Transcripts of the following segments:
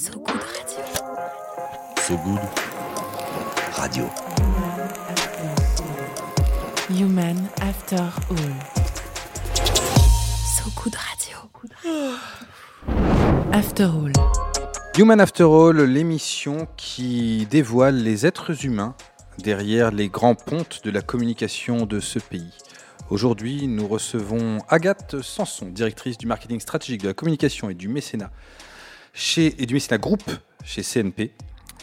So Good Radio. So Good Radio. Human After All. So Good Radio. After All. Human After All, l'émission qui dévoile les êtres humains derrière les grands pontes de la communication de ce pays. Aujourd'hui, nous recevons Agathe Sanson, directrice du marketing stratégique de la communication et du mécénat chez, et du mécénat groupe chez CNP.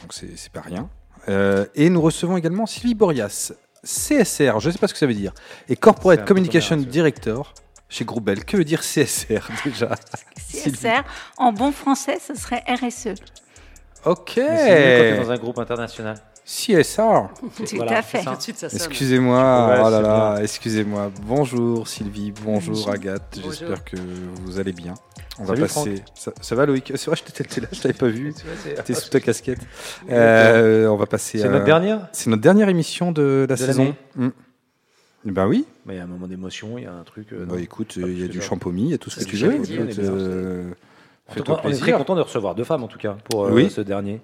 Donc c'est c'est pas rien. Euh, et nous recevons également Sylvie Borias, CSR, je ne sais pas ce que ça veut dire, et Corporate Communication. Director chez Groupe Bell. Que veut dire CSR déjà. CSR, en bon français, ce serait RSE. Ok. Mais c'est mieux quand tu es dans un groupe international. CSR. Tout Voilà, à fait. Excusez-moi, oh là là, excusez-moi. Bonjour Sylvie, bonjour, Bonjour. Agathe, j'espère que vous allez bien. On Salut, va passer. Ça, ça va Loïc? C'est vrai, je t'étais là, je t'avais pas vu. C'est T'es sous ta casquette. Euh, on va passer. à- notre dernière? C'est notre dernière émission de la De saison. Mm. Eh Ben oui. Mais il y a un moment d'émotion, il y a un truc. euh, Bah écoute, il y a du champomis, il y a tout ce C'est que tu veux. Écoute, on euh, En cas, on est très content de recevoir deux femmes en tout cas pour euh, Oui. ce dernier.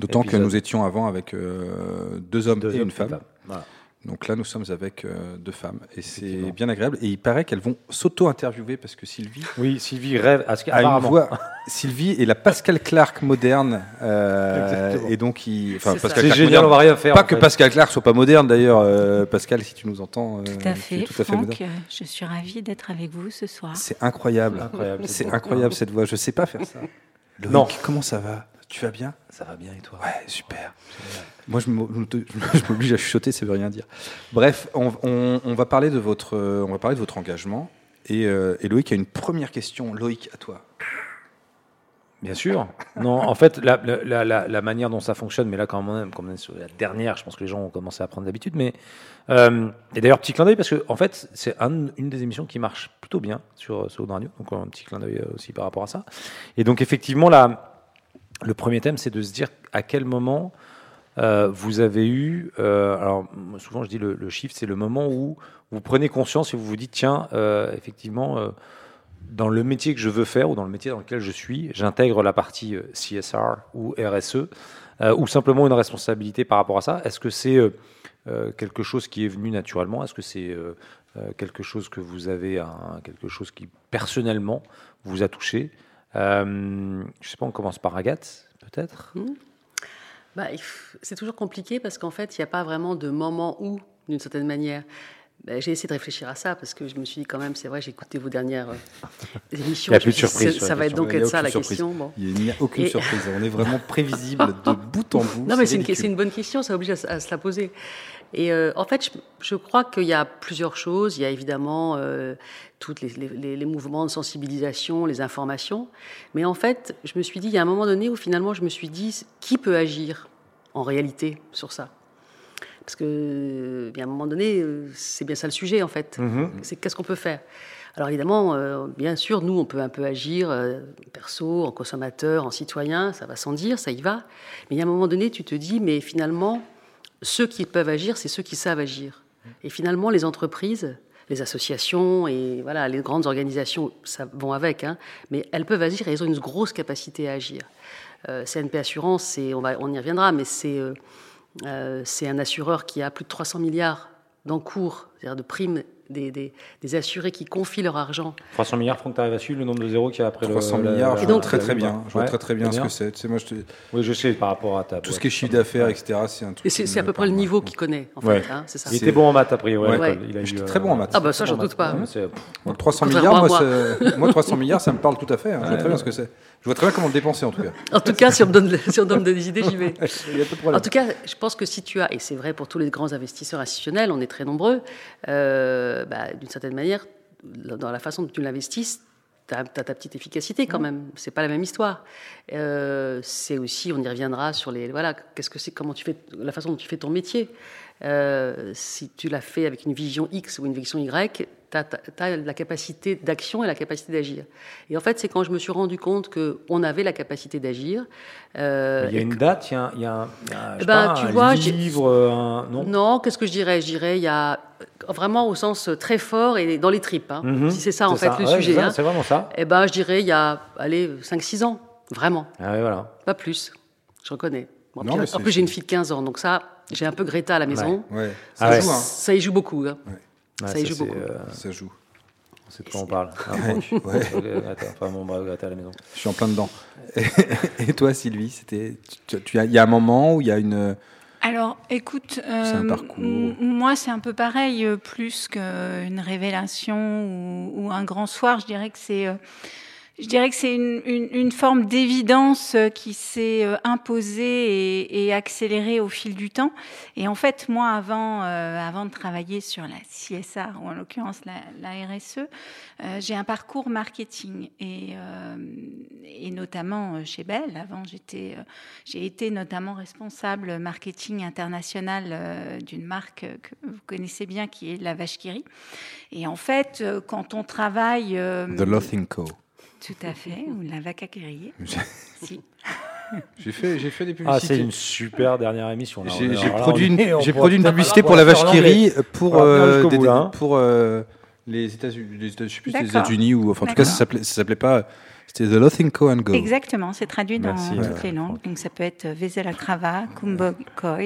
D'autant que nous étions avant avec deux hommes Deux et une femme. Voilà. Donc là, nous sommes avec euh, deux femmes et c'est bien agréable. Et il paraît qu'elles vont s'auto-interviewer parce que Sylvie Oui, Sylvie rêve à ce a une voix. Sylvie est la Pascal Clark moderne. euh, Exactement. et donc, il... enfin, Pascal génial, moderne. on va rien faire. Pas en que fait. Pascal Clark soit pas moderne d'ailleurs. euh, Pascal, si tu nous entends. euh, Tout à fait, tout à fait Franck. Je suis ravie d'être avec vous ce soir. C'est incroyable. C'est incroyable cette voix. Je sais pas faire ça. Loïc, Non. comment ça va? Tu vas bien? Ça va bien et toi? Ouais, super. Moi, je m'o- je m'oblige à chuchoter, ça veut rien dire. Bref, on, on- on va parler de votre, euh, on va parler de votre engagement. Et, euh, et Loïc a une première question. Loïc, à toi. Bien sûr. Non, en fait, la, la, la, la manière dont ça fonctionne, mais là, quand même, comme on est sur la dernière, je pense que les gens ont commencé à prendre l'habitude. Mais euh, et d'ailleurs, petit clin d'œil parce que en fait, c'est un- une des émissions qui marche plutôt bien sur Aude Radio. Donc un petit clin d'œil euh, aussi par rapport à ça. Et donc effectivement, là, le premier thème, c'est de se dire à quel moment euh, vous avez eu. euh, alors souvent, je dis le, chiffre, c'est le moment où vous prenez conscience et vous vous dites tiens, euh, effectivement. dans le métier que je veux faire ou dans le métier dans lequel je suis, j'intègre la partie CSR ou RSE ou simplement une responsabilité par rapport à ça. Est-ce que c'est quelque chose qui est venu naturellement? Est-ce que c'est quelque chose que vous avez, quelque chose qui personnellement vous a touché? Euh, Je sais pas, on commence par Agathe, peut-être? Bah, il f- c'est toujours compliqué parce qu'en fait, il n'y a pas vraiment de moment où, d'une certaine manière. Bah, j'ai essayé de réfléchir à ça parce que je me suis dit quand même, c'est vrai, j'ai écouté vos dernières euh, émissions. Il y a plus de surprise Ça va être donc être ça la surprise. question. Bon. Il n'y a aucune Et- surprise. On est vraiment prévisible de bout en bout. Non, mais c'est une, bonne question, ça oblige à, se la poser. Et euh, en fait, je, je crois qu'il y a plusieurs choses. Il y a évidemment euh, tous les, les- les- les mouvements de sensibilisation, les informations. Mais en fait, je me suis dit, il y a un moment donné où finalement, je me suis dit, qui peut agir en réalité sur ça? Parce que, bien, à un moment donné, euh, c'est bien ça le sujet, en fait. C'est qu'est-ce qu'on peut faire? Alors évidemment, euh, bien sûr, nous, on peut un peu agir euh, perso, en consommateur, en citoyen, ça va sans dire, ça y va. Mais il y a un moment donné, tu te dis, mais finalement, ceux qui peuvent agir, c'est ceux qui savent agir. Et finalement, les entreprises, les associations et voilà, les grandes organisations, ça vont avec, hein, mais elles peuvent agir et elles ont une grosse capacité à agir. Euh, CNP Assurance, on, va, on y reviendra, mais c'est, euh, euh, c'est un assureur qui a plus de 300 milliards d'encours, c'est-à-dire de primes des, des- des assurés qui confient leur argent 300 milliards, Franck, tu arrives à suivre le nombre de zéros qu'il y a après 300 le, la- milliards, la- je donc- vois très très bien. Je vois Ouais, très très bien ce que c'est. Tu sais, moi, je te- Oui, je sais, par rapport à ta. Tout ce qui est chiffre d'affaires, etc., c'est un truc. Et c'est, à peu près le niveau qu'il connaît, en Ouais. fait. hein, c'est ça. Il était bon en maths, a priori. Il a J'étais eu, très bon en maths. Ah bah ça, j'en doute pas. en maths. Ouais, Moi, 300 Contrairement milliards, moi, 300 milliards, ça me parle tout à fait. hein. Je vois très bien ce que c'est. Je vois très bien comment le dépenser, en tout cas. En tout cas, si on me donne, si on me donne des idées, j'y vais. Il y a pas de problème. En tout cas, je pense que si tu as, et c'est vrai pour tous les grands investisseurs institutionnels, on est très nombreux, euh, bah, d'une certaine manière, dans la façon dont tu l'investis, tu as, ta petite efficacité quand même. C'est pas la même histoire. Euh, c'est aussi, on y reviendra sur les, voilà, qu'est-ce que c'est, comment tu fais, la façon dont tu fais ton métier. Euh, si tu l'as fait avec une vision X ou une vision Y, tu as, la capacité d'action et la capacité d'agir. Et en fait, c'est quand je me suis rendu compte qu'on avait la capacité d'agir. euh, Il y a et une que- date, il y a, un- il y a un, il y a un- je sais Ben, pas, tu un vois, livre, un... non? Non, qu'est-ce que je dirais? Je dirais, il y a euh, vraiment au sens très fort et dans les tripes. hein. Mhm. Si c'est ça, en fait, le Ouais, sujet. c'est ça, hein. C'est vraiment ça. Eh ben, je dirais, il y a, allez, 5-6 ans. Vraiment. Ah voilà. Pas plus. Je reconnais. Bon, Non, puis, en plus, j'ai une fille de 15 ans, donc ça, j'ai un peu Greta à la maison. Ouais, Ah ça ouais. joue, hein. Ça y joue beaucoup. hein. Ouais, Ça y joue beaucoup. euh, Ça joue. c'est de quoi on parle. Ah. Greta, Enfin, bon, Greta à la maison. Je suis en plein dedans. Et toi, Sylvie, c'était, tu, tu as, il y a un moment où il y a une, Alors, écoute, euh, C'est un parcours. m- moi, c'est un peu pareil, euh, plus qu'une révélation ou, ou un grand soir. Je dirais que c'est, euh, je dirais que c'est une, une, une forme d'évidence euh, qui s'est euh, imposée et, et accélérée au fil du temps. Et en fait, moi, avant, euh, avant de travailler sur la CSR ou en l'occurrence la, la RSE, euh, j'ai un parcours marketing et, euh, et notamment euh, chez Bell. Avant, j'étais j'ai été notamment responsable marketing international d'une marque que vous connaissez bien qui est la Vache. Et en fait, quand on travaille... The Lothing Co. Tout à fait, ou la vaca rit. Si. J'ai fait, j'ai fait des Ah, publicités. c'est une super dernière émission. là. J'ai produit une, j'ai produit publicité pour la vache qui rit pour, euh, des- hein. pour euh, les États-Unis, les ou enfin en tout cas ça s'appelait, ça s'appelait pas, c'était The Lothing Co and Go. Exactement, c'est traduit dans Merci, toutes euh, les langues. Donc ça peut être Vezela Crava, Kumbo Koi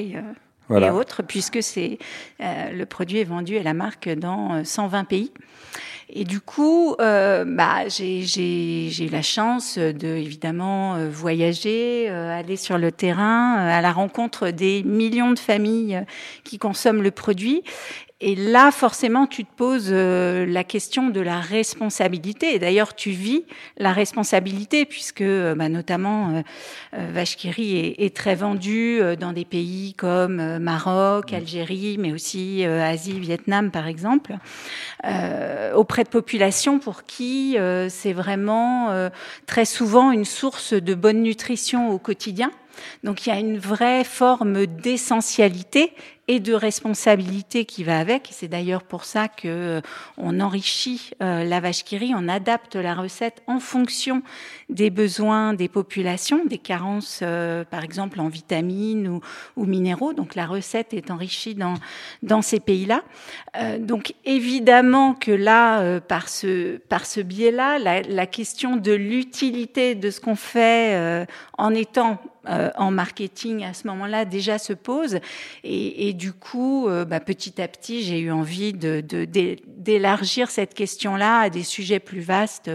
euh, et autres, puisque c'est euh, le produit est vendu à la marque dans euh, 120 pays. Et du coup, euh, bah, j'ai eu la chance de évidemment euh, voyager, euh, aller sur le terrain, à la rencontre des millions de familles qui consomment le produit. Et là, forcément, tu te poses euh, la question de la responsabilité. Et d'ailleurs, tu vis la responsabilité, puisque euh, bah, notamment euh, rit est, est très vendu dans des pays comme Maroc, Algérie, mais aussi Asie, Vietnam, par exemple, auprès de populations pour qui c'est vraiment très souvent une source de bonne nutrition au quotidien. Donc il y a une vraie forme d'essentialité et de responsabilité qui va avec. C'est d'ailleurs pour ça que euh, on enrichit euh, la vache qui rit, on adapte la recette en fonction des besoins des populations, des carences, euh, par exemple en vitamines ou, minéraux. Donc la recette est enrichie dans ces pays-là. Donc évidemment que là, par ce biais-là, la, question de l'utilité de ce qu'on fait en étant en marketing à ce moment-là déjà se pose du coup euh, bah, petit à petit j'ai eu envie de d'élargir cette question-là à des sujets plus vastes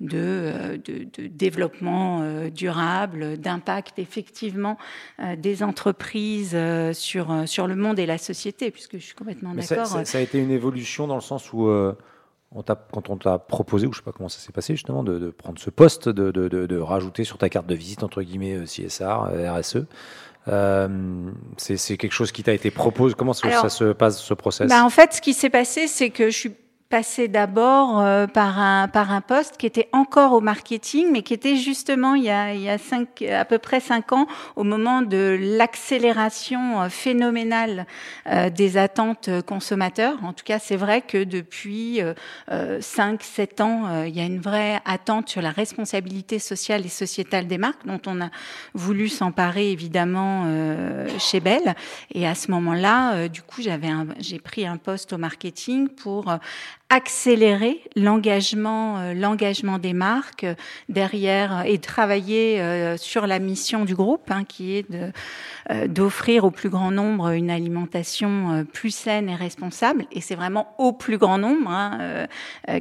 de euh, de, de développement euh, durable d'impact effectivement des entreprises sur sur le monde et la société puisque je suis complètement ça, d'accord ça- ça a été une évolution dans le sens où, euh, on quand on t'a proposé, ou je sais pas comment ça s'est passé justement, de, de prendre ce poste, de, de- de- de rajouter sur ta carte de visite, entre guillemets, CSR, RSE, euh, c'est quelque chose qui t'a été proposé. Comment Alors, ça se passe, ce process? Bah, en fait, ce qui s'est passé, c'est que je suis passée d'abord euh, par un poste qui était encore au marketing, mais qui était justement il y a à peu près cinq ans au moment de l'accélération euh, phénoménale euh, des attentes consommateurs. En tout cas, c'est vrai que depuis euh, cinq sept ans, il y a une vraie attente sur la responsabilité sociale et sociétale des marques, dont on a voulu s'emparer évidemment chez Bell. Et à ce moment-là, du coup, j'avais j'ai pris un poste au marketing pour accélérer l'engagement euh, l'engagement des marques euh, derrière euh, et travailler sur la mission du groupe hein, qui est de d'offrir au plus grand nombre une alimentation plus saine et responsable. Et c'est vraiment au plus grand nombre hein,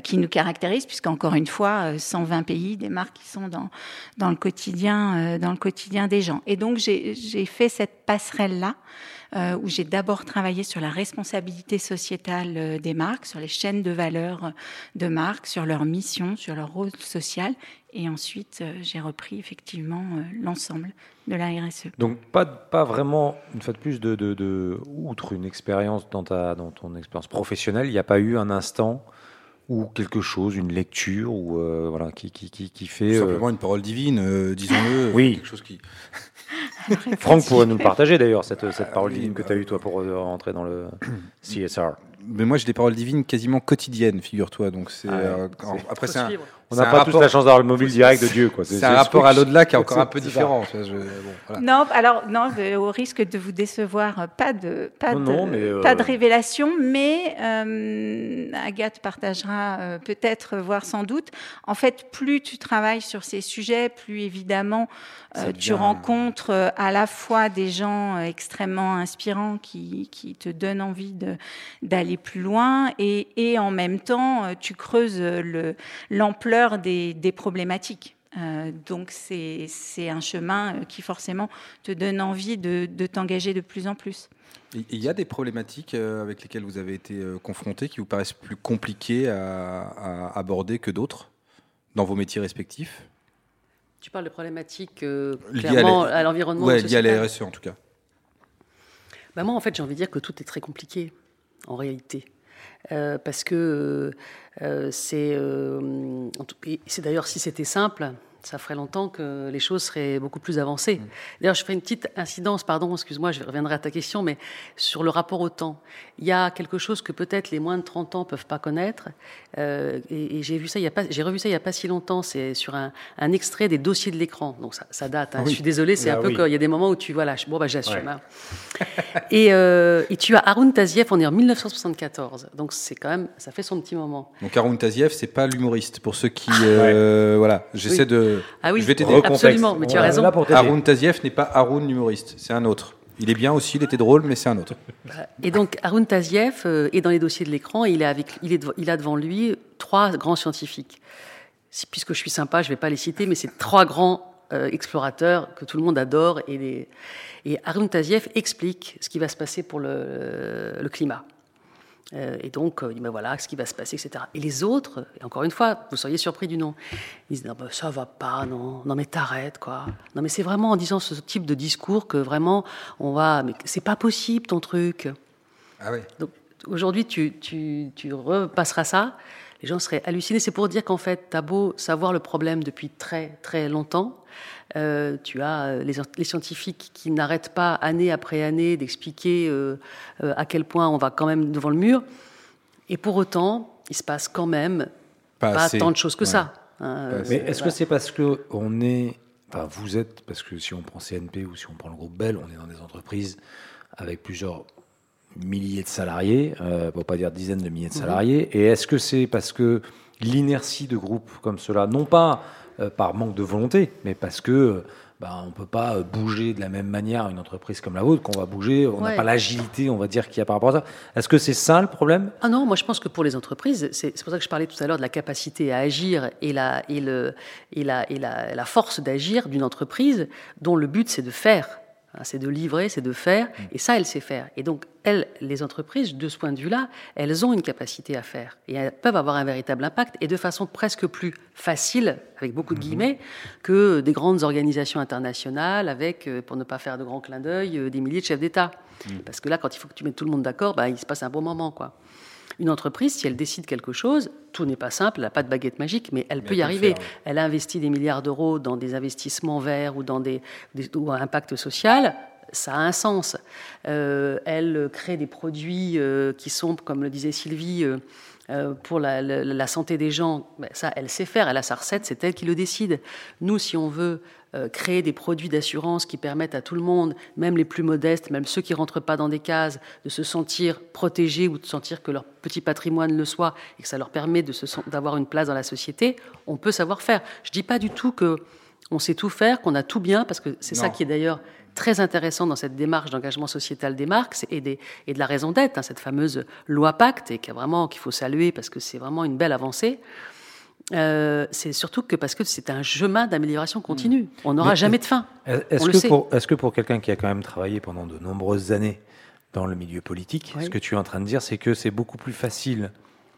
qui nous caractérise puisqu'encore une fois euh, 120 pays des marques qui sont dans dans le quotidien dans le quotidien des gens. Et donc j'ai fait cette passerelle là euh, où j'ai d'abord travaillé sur la responsabilité sociétale euh, des marques, sur les chaînes de valeur euh, de marques, sur leur mission, sur leur rôle social. Et ensuite, euh, j'ai repris effectivement euh, l'ensemble de la. RSE. Donc pas, pas vraiment, une fois de plus, de, de, de- outre une expérience dans, ta, dans ton expérience professionnelle, il n'y a pas eu un instant ou quelque chose, une lecture ou euh, voilà qui, qui, qui, qui fait. Tout euh, simplement une parole divine, euh, disons-le. Oui. Quelque chose qui. Franck pourrait nous le partager d'ailleurs, cette, cette parole divine que tu as eue toi pour euh, rentrer dans le CSR. mais moi j'ai des paroles divines quasiment quotidiennes, figure-toi. Donc c'est Ah ouais, euh, après c'est un. On n'a pas tous la chance d'avoir le mobile direct de Dieu. quoi. c'est un rapport à l'au-delà qui est encore un peu différent. tu vois, je- bon, voilà. Non, alors non, euh, au risque de vous décevoir, euh, pas de pas Non, de non, mais, euh, pas de révélation, mais euh, Agathe partagera euh, peut-être, voire sans doute. En fait, plus tu travailles sur ces sujets, plus évidemment euh, tu rencontres euh, à la fois des gens extrêmement inspirants qui, qui te donnent envie d'aller plus loin et, et en même temps tu creuses euh, des, des problématiques. Euh, donc c'est c'est un chemin euh, qui forcément te donne envie de, de t'engager de plus en plus. Il y a des problématiques euh, avec lesquelles vous avez été confrontés qui vous paraissent plus compliquées à, à aborder que d'autres dans vos métiers respectifs? Tu parles de problématiques euh, clairement la- à l'environnement. Au liées à la. RSE en tout cas. Bah, moi, en fait, j'ai envie de dire que tout est très compliqué, en réalité. Euh, parce que euh, c'est. euh, tout- et c'est d'ailleurs, si c'était simple, ça ferait longtemps que les choses seraient beaucoup plus avancées. D'ailleurs, je fais une petite incidence, pardon, excuse-moi, je reviendrai à ta question, mais sur le rapport au temps. Il y a quelque chose que peut-être les moins de 30 ans peuvent pas connaître. euh, et et j'ai vu ça, il y a pas, j'ai revu ça il y a pas si longtemps. C'est sur un, un extrait des dossiers de l'écran. Donc ça, ça date. hein. Oui. Je suis désolée, c'est Ah un peu oui. comme il y a des moments où tu voilà, bon bah j'assume. Ouais. hein. Et, euh, et tu as Haroun Tazieff, on est en 1974, donc c'est quand même, ça fait son petit moment. Donc Haroun Tazieff, c'est pas l'humoriste. Pour ceux qui, euh, voilà, j'essaie Oui. de. Ah oui, je vais t'aider. Absolument, mais tu as raison. Haroun Tazieff n'est pas Haroun l'humoriste, c'est un autre. Il est bien aussi, il était drôle, mais c'est un autre. Et donc Haroun Tazieff euh, est dans les dossiers de l'écran, et il, est avec, il, est il a devant lui trois grands scientifiques. Si- puisque je suis sympa, je ne vais pas les citer, mais c'est trois grands euh, explorateurs que tout le monde adore. Et, les- et Haroun Tazieff explique ce qui va se passer pour le, le climat. Euh, et donc, euh, il dit, ben voilà, ce qui va se passer, etc. Et les autres, et encore une fois, vous seriez surpris du nom, ils disent, non, ben, ça va pas, non, non, mais t'arrêtes, quoi. Non, mais c'est vraiment en disant ce type de discours que vraiment, on va, mais c'est pas possible ton truc. Ah ouais. Donc aujourd'hui, tu, tu, tu repasseras ça, les gens seraient hallucinés. C'est pour dire qu'en fait, tu as beau savoir le problème depuis très très longtemps, euh, tu as euh, les, les scientifiques qui n'arrêtent pas année après année d'expliquer euh, euh, à quel point on va quand même devant le mur, et pour autant, il se passe quand même Pas, tant de choses que Ouais. ça. hein. Mais est-ce que c'est parce que on est, enfin vous êtes, parce que si on prend CNP ou si on prend le groupe Bell, on est dans des entreprises avec plusieurs milliers de salariés, euh, pour pas dire dizaines de milliers de salariés. Et est-ce que c'est parce que l'inertie de groupes comme cela, non pas euh, par manque de volonté, mais parce que bah, on peut pas euh, bouger de la même manière une entreprise comme la vôtre, qu'on va bouger, on n'a Ouais. pas l'agilité, on va dire, qu'il y a par rapport à ça. Est-ce que c'est ça le problème? Ah non, moi je pense que pour les entreprises, c'est c'est pour ça que je parlais tout à l'heure de la capacité à agir et la, et le, et la, et la, la force d'agir d'une entreprise dont le but c'est de faire. Hein, C'est de livrer, c'est de faire, et ça, elle sait faire. Et donc, elles, les entreprises, de ce point de vue-là, elles ont une capacité à faire, et elles peuvent avoir un véritable impact, et de façon presque plus facile, avec beaucoup de guillemets, que des grandes organisations internationales, avec, euh, pour ne pas faire de grands clins d'œil, euh, des milliers de chefs d'État. Parce que là, quand il faut que tu mettes tout le monde d'accord, bah, il se passe un bon moment, quoi. Une entreprise, si elle décide quelque chose, tout n'est pas simple, elle n'a pas de baguette magique, mais elle peut y arriver. faire. Elle a investi des milliards d'euros dans des investissements verts ou dans des, des- ou un impact social. Ça a un sens. Euh, elle crée des produits euh, qui sont, comme le disait Sylvie, euh, pour la, la- la santé des gens. Ben, ça, elle sait faire. Elle a sa recette, c'est elle qui le décide. Nous, si on veut créer des produits d'assurance qui permettent à tout le monde, même les plus modestes, même ceux qui rentrent pas dans des cases, de se sentir protégés ou de sentir que leur petit patrimoine le soit et que ça leur permet d'avoir une place dans la société, on peut savoir faire. Je dis pas du tout que on sait tout faire, qu'on a tout bien, parce que c'est ça qui est d'ailleurs très intéressant dans cette démarche d'engagement sociétal des marques et, des- et de la raison d'être, hein, cette fameuse loi Pacte, et qui a vraiment qu'il faut saluer parce que c'est vraiment une belle avancée. Euh, c'est surtout que parce que c'est un chemin d'amélioration continue. On n'aura Mais- jamais de fin. Est-ce que, pour, est-ce que pour quelqu'un qui a quand même travaillé pendant de nombreuses années dans le milieu politique, Oui. ce que tu es en train de dire, c'est que c'est beaucoup plus facile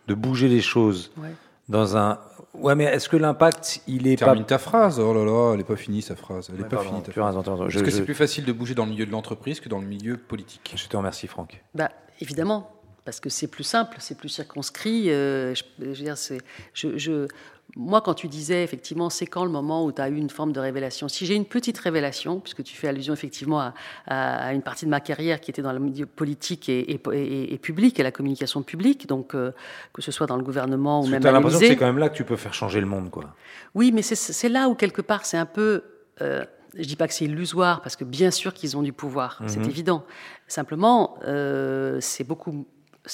de bouger les choses Ouais. dans un. Ouais, mais est-ce que l'impact, il est Termine pas. ta phrase. Oh là là, elle n'est pas finie sa phrase. Elle n'est Ouais, pas pardon, finie. Est-ce Je, que c'est plus facile de bouger dans le milieu de l'entreprise que dans le milieu politique je te remercie, Franck. Bah, évidemment, parce que c'est plus simple, c'est plus circonscrit. euh, je, je veux dire, c'est, je, je- moi, quand tu disais effectivement, c'est quand le moment où tu as eu une forme de révélation? Si j'ai une petite révélation, puisque tu fais allusion effectivement à, à, une partie de ma carrière qui était dans milieu politique et, et, et, public, et la communication publique, donc euh, que ce soit dans le gouvernement ou même à l'impression que c'est quand même là que tu peux faire changer le monde, quoi. Oui, mais c'est là où quelque part c'est un peu. Euh, je dis pas que c'est illusoire, parce que bien sûr qu'ils ont du pouvoir, c'est mhm. évident. Simplement, euh, c'est beaucoup,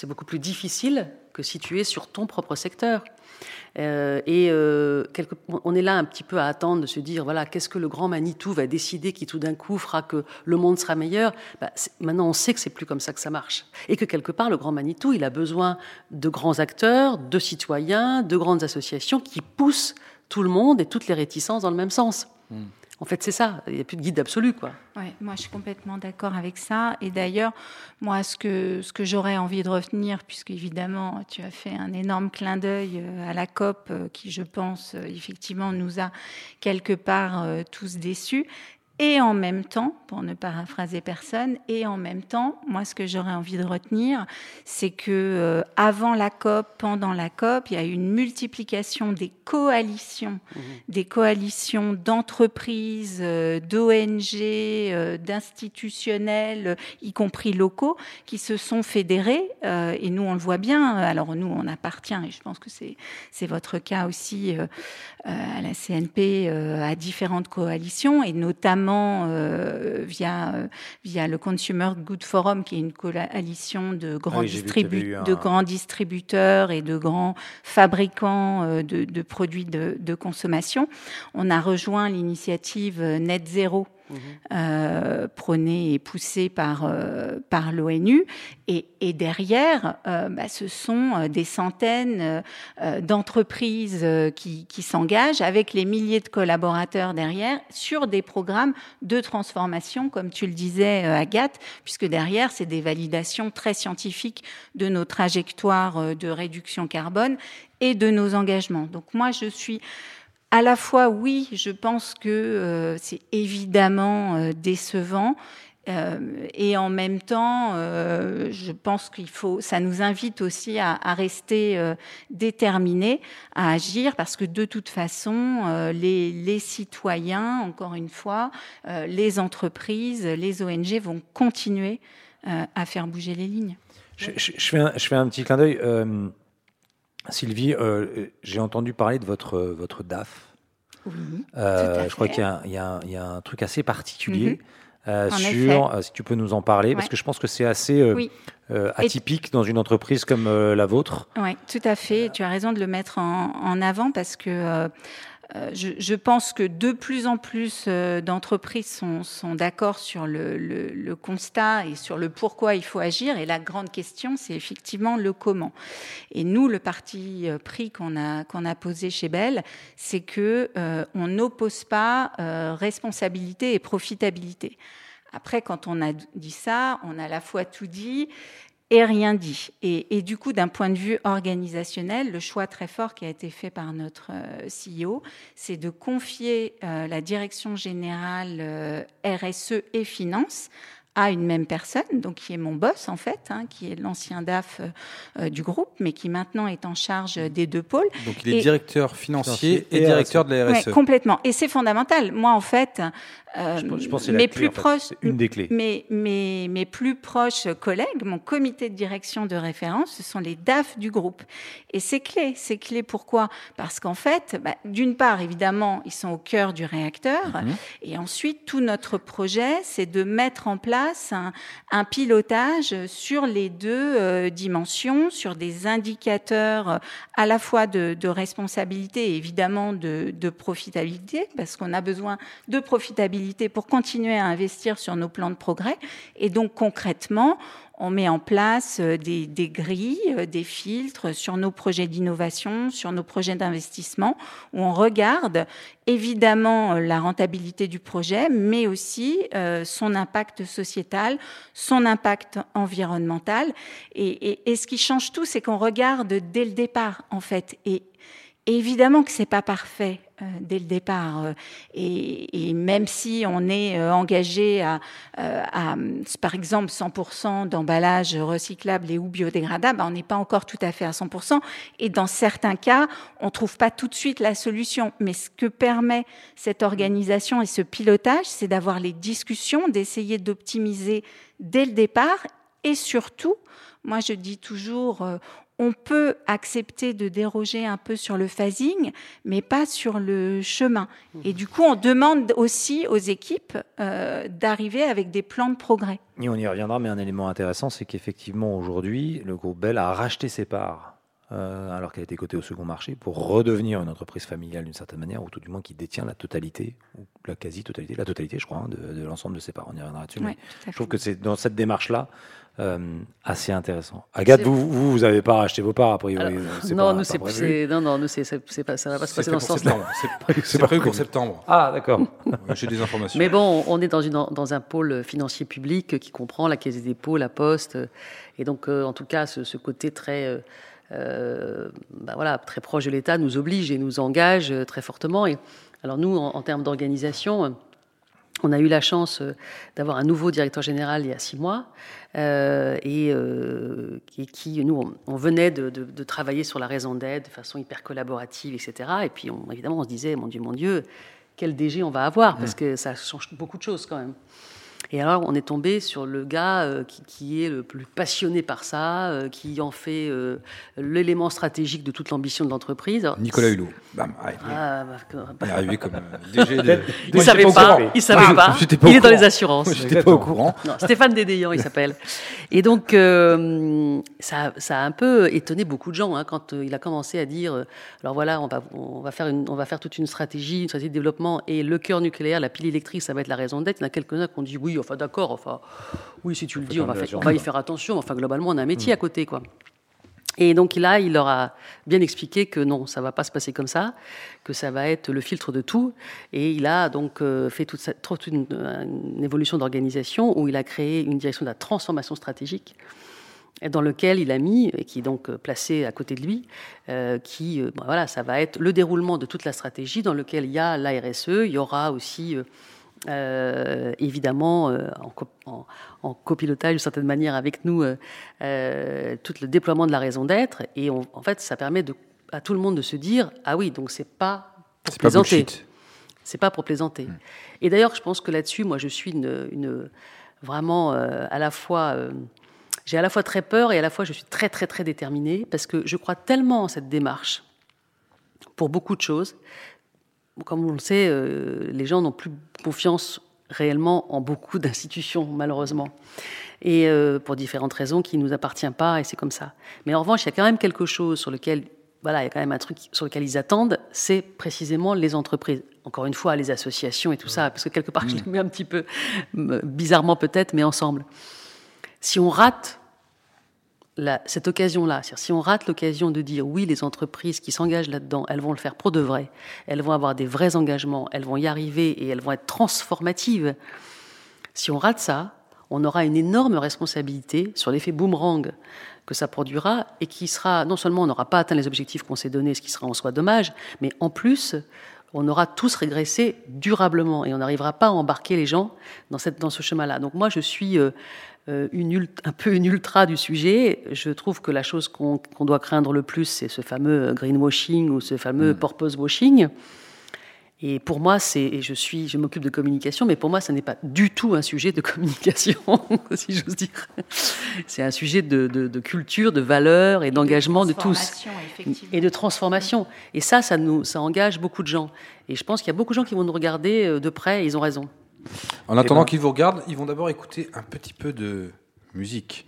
beaucoup plus difficile que si tu es sur ton propre secteur. Euh, et euh, on est là un petit peu à attendre de se dire voilà qu'est-ce que le grand Manitou va décider qui tout d'un coup fera que le monde sera meilleur? Bah, maintenant on sait que c'est plus comme ça que ça marche et que quelque part le grand Manitou il a besoin de grands acteurs, de citoyens, de grandes associations qui poussent tout le monde et toutes les réticences dans le même sens. Hmm. En fait, c'est ça. Il n'y a plus de guide absolu, quoi. Ouais, moi, je suis complètement d'accord avec ça. Et d'ailleurs, moi, ce que, ce que j'aurais envie de retenir, puisque évidemment, tu as fait un énorme clin d'œil euh, à la COP, euh, qui, je pense, euh, effectivement, nous a quelque part tous déçus, et en même temps, pour ne paraphraser personne, et en même temps, moi, ce que j'aurais envie de retenir, c'est que euh, avant la COP, pendant la COP, il y a eu une multiplication des coalitions, mmh. des coalitions d'entreprises, euh, d'ONG, euh, d'institutionnels, y compris locaux, qui se sont fédérés. et nous, on le voit bien. Alors nous, on appartient, et je pense que c'est c'est votre cas aussi à la CNP, à différentes coalitions, et notamment euh, via, euh, via le Consumer Good Forum, qui est une coalition de grands, de grands distributeurs et de grands fabricants euh, de, de produits de, de, consommation. On a rejoint l'initiative Net Zero prôné et poussé par, euh, par l'ONU. Et, et, derrière, euh, bah, ce sont des centaines d'entreprises qui, qui s'engagent avec les milliers de collaborateurs derrière sur des programmes de transformation, comme tu le disais, Agathe, puisque derrière, c'est des validations très scientifiques de nos trajectoires de réduction carbone et de nos engagements. Donc moi, je suis à la fois, oui, je pense que euh, c'est évidemment euh, décevant. Euh, et en même temps, je pense qu'il faut, ça nous invite aussi à, rester déterminés, à agir, parce que de toute façon, les, les, citoyens, encore une fois, les entreprises, les ONG vont continuer à faire bouger les lignes. Je, je, fais, un, je fais, un, petit clin d'œil. Sylvie, euh, j'ai entendu parler de votre, votre DAF. Oui, euh, je crois qu'il y, y, y, a un truc assez particulier. Mhm. Euh, sur, si tu peux nous en parler, parce que je pense que c'est assez atypique dans une entreprise comme la vôtre. Oui, tout à fait. Tu as raison de le mettre en, en avant parce que euh, je, pense que de plus en plus euh, d'entreprises sont, d'accord sur le, constat et sur le pourquoi il faut agir. Et la grande question, c'est effectivement le comment. Et nous, le parti euh, pris qu'on a, qu'on a posé chez Bell, c'est que on n'oppose pas responsabilité et profitabilité. Après, quand on a dit ça, on a à la fois tout dit et rien dit. Et, du coup, d'un point de vue organisationnel, le choix très fort qui a été fait par notre euh, CEO, c'est de confier euh, la direction générale euh, RSE et finances à une même personne, donc qui est mon boss en fait, hein, qui est l'ancien DAF du groupe, mais qui maintenant est en charge des deux pôles. Donc il est directeur financier, et, directeur de la RSE. Ouais, complètement. Et c'est fondamental. Moi en fait, euh, je, pense que mes plus proches, une des clés. Mes, mes, mes, plus proches collègues, mon comité de direction de référence, ce sont les DAF du groupe. Et c'est clé. C'est clé pourquoi? Parce qu'en fait, bah, d'une part, évidemment, ils sont au cœur du réacteur. Mhm. Et ensuite, tout notre projet, c'est de mettre en place un, un pilotage sur les deux euh, dimensions, sur des indicateurs euh, à la fois de, de responsabilité et évidemment de, de profitabilité, parce qu'on a besoin de profitabilité pour continuer à investir sur nos plans de progrès. Et donc concrètement, on met en place euh, des, grilles, euh, des filtres sur nos projets d'innovation, sur nos projets d'investissement, où on regarde évidemment euh, la rentabilité du projet, mais aussi son impact sociétal, son impact environnemental. Et, et ce qui change tout, c'est qu'on regarde dès le départ, en fait. Et évidemment que c'est pas parfait. Euh, dès le départ. Euh, et, même si on est euh, engagé à, par exemple, 100% d'emballage recyclable et ou biodégradable, ben, on n'est pas encore tout à fait à 100%. Et dans certains cas, on ne trouve pas tout de suite la solution. Mais ce que permet cette organisation et ce pilotage, c'est d'avoir les discussions, d'essayer d'optimiser dès le départ et surtout, moi je dis toujours, on peut accepter de déroger un peu sur le phasing, mais pas sur le chemin. Et du coup, on demande aussi aux équipes euh, d'arriver avec des plans de progrès. Et on y reviendra, mais un élément intéressant, c'est qu'effectivement, aujourd'hui, le groupe Bell a racheté ses parts. Euh, alors qu'elle était cotée au second marché, pour redevenir une entreprise familiale d'une certaine manière, ou tout du moins qui détient la totalité, ou la quasi-totalité, la totalité, je crois, hein, de, l'ensemble de ses parts. On y reviendra dessus. je trouve que c'est dans cette démarche-là, euh, assez intéressant. Agathe, vous, vous, vous avez pas racheté vos parts, a priori. non, nous, c'est, non, non, nous, c'est, pas, ça va pas se passer dans ce sens-là. C'est prévu pour septembre. Ah, d'accord. J'ai des informations. Mais bon, on est dans, une, dans un pôle financier public qui comprend la Caisse des dépôts, la Poste, et donc, euh, en tout cas, ce, côté très, euh, bah voilà, très proche de l'État nous oblige et nous engage très fortement. Et alors nous, en termes d'organisation, on a eu la chance euh, d'avoir un nouveau directeur général il y a six mois euh, et euh, qui, nous, on, venait de, travailler sur la raison d'être de façon hyper collaborative, etc. Et puis, on, évidemment, on se disait, mon Dieu, mon Dieu, quel DG on va avoir Parce que ça change beaucoup de choses quand même. Et alors, on est tombé sur le gars euh, qui, est le plus passionné par ça, euh, qui en fait euh, l'élément stratégique de toute l'ambition de l'entreprise. Nicolas Hulot. Bam, ah, bah, il est arrivé comme DG de... Il ne savait pas. Il savait pas. il est dans les assurances. Je n'étais pas au courant. Stéphane Dédéian, il s'appelle. Et donc, ça, ça, a un peu étonné beaucoup de gens hein, quand il a commencé à dire alors voilà, on va, on va, faire une, on va faire toute une stratégie, une stratégie de développement, et le cœur nucléaire, la pile électrique, ça va être la raison d'être. Il y en a quelques-uns qui ont dit oui, enfin d'accord, enfin oui, si tu le dis, on va, on va, y faire attention. Enfin, globalement, on a un métier à mm. côté, quoi. Et donc là, il leur a bien expliqué que non, ça va pas se passer comme ça, que ça va être le filtre de tout. Et il a donc euh, fait toute, toute une, évolution d'organisation où il a créé une direction de la transformation stratégique dans lequel il a mis, et qui est donc placé à côté de lui, euh, qui, euh, voilà, ça va être le déroulement de toute la stratégie dans lequel il y a la RSE, il y aura aussi euh, évidemment euh, en, copilotage d'une certaine manière avec nous euh, tout le déploiement de la raison d'être. Et en fait ça permet de, à tout le monde de se dire ah oui donc c'est pas pour plaisanter. c'est pas pour plaisanter. Mm. et d'ailleurs je pense que là-dessus moi je suis une, une vraiment à la fois j'ai à la fois très peur et à la fois je suis très très très déterminée parce que je crois tellement en cette démarche pour beaucoup de choses comme on le sait, euh, les gens n'ont plus confiance réellement en beaucoup d'institutions, malheureusement. Et euh, pour différentes raisons qui ne nous appartiennent pas, et c'est comme ça. Mais en revanche, il y a quand même quelque chose sur lequel, voilà, il y a quand même un truc sur lequel ils attendent, c'est précisément les entreprises. Encore une fois, les associations et tout ça, parce que quelque part, je les mets un petit peu bizarrement peut-être, mais ensemble. Si on rate cette occasion-là, si on rate l'occasion de dire oui, les entreprises qui s'engagent là-dedans, elles vont le faire pour de vrai, elles vont avoir des vrais engagements, elles vont y arriver et elles vont être transformatives. Si on rate ça, on aura une énorme responsabilité sur l'effet boomerang que ça produira et qui sera, non seulement on n'aura pas atteint les objectifs qu'on s'est donnés, ce qui sera en soi dommage, mais en plus, on aura tous régressé durablement et on n'arrivera pas à embarquer les gens dans, cette, dans ce chemin-là. Donc moi, je suis euh, une, un peu une ultra du sujet. Je trouve que la chose qu'on doit craindre le plus, c'est ce fameux greenwashing ou ce fameux mm. purpose washing. Et pour moi, c'est, je suis, je m'occupe de communication, mais pour moi, ce n'est pas du tout un sujet de communication, si j'ose dire. C'est un sujet de, de, culture, de valeur et d'engagement de, tous. Et de transformation. Et ça, ça nous, ça engage beaucoup de gens. Et je pense qu'il y a beaucoup de gens qui vont nous regarder euh, de près et ils ont raison. En attendant ben. qu'ils vous regardent, ils vont d'abord écouter un petit peu de musique.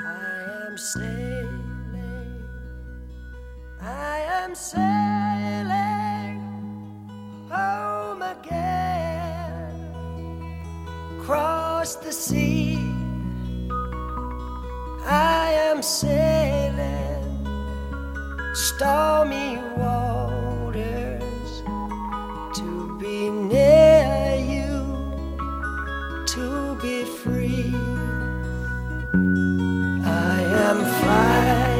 I am sailing, I am sailing home again. across the sea. I am sailing stormy waters to be near you, to be free. I am flying.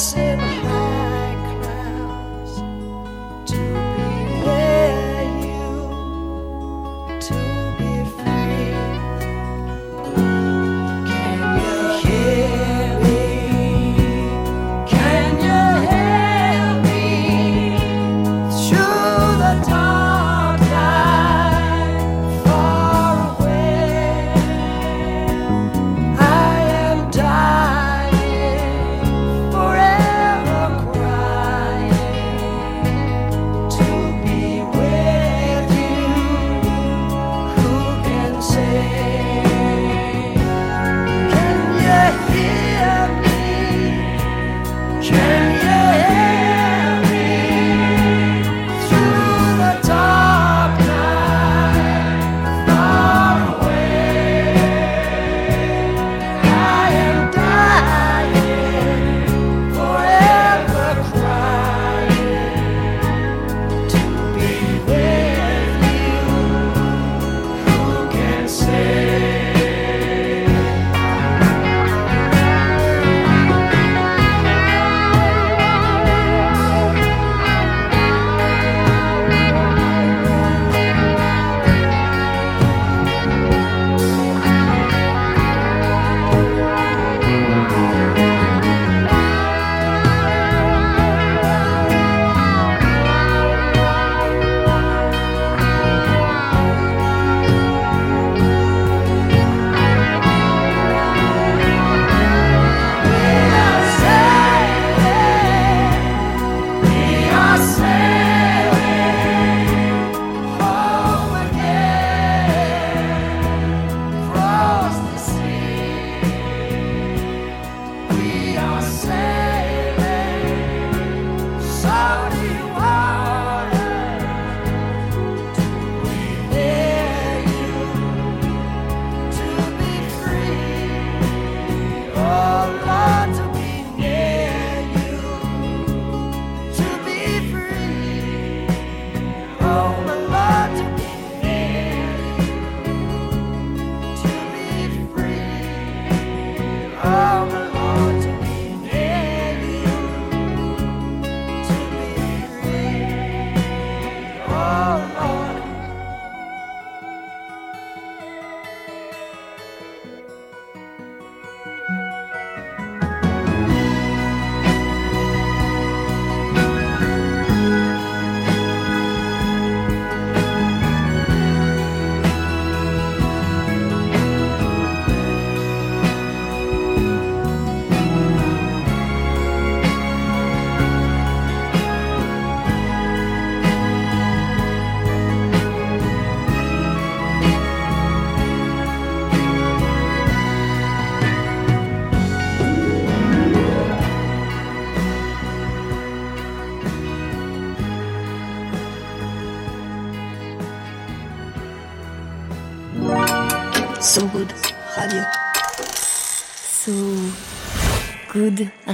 Passing high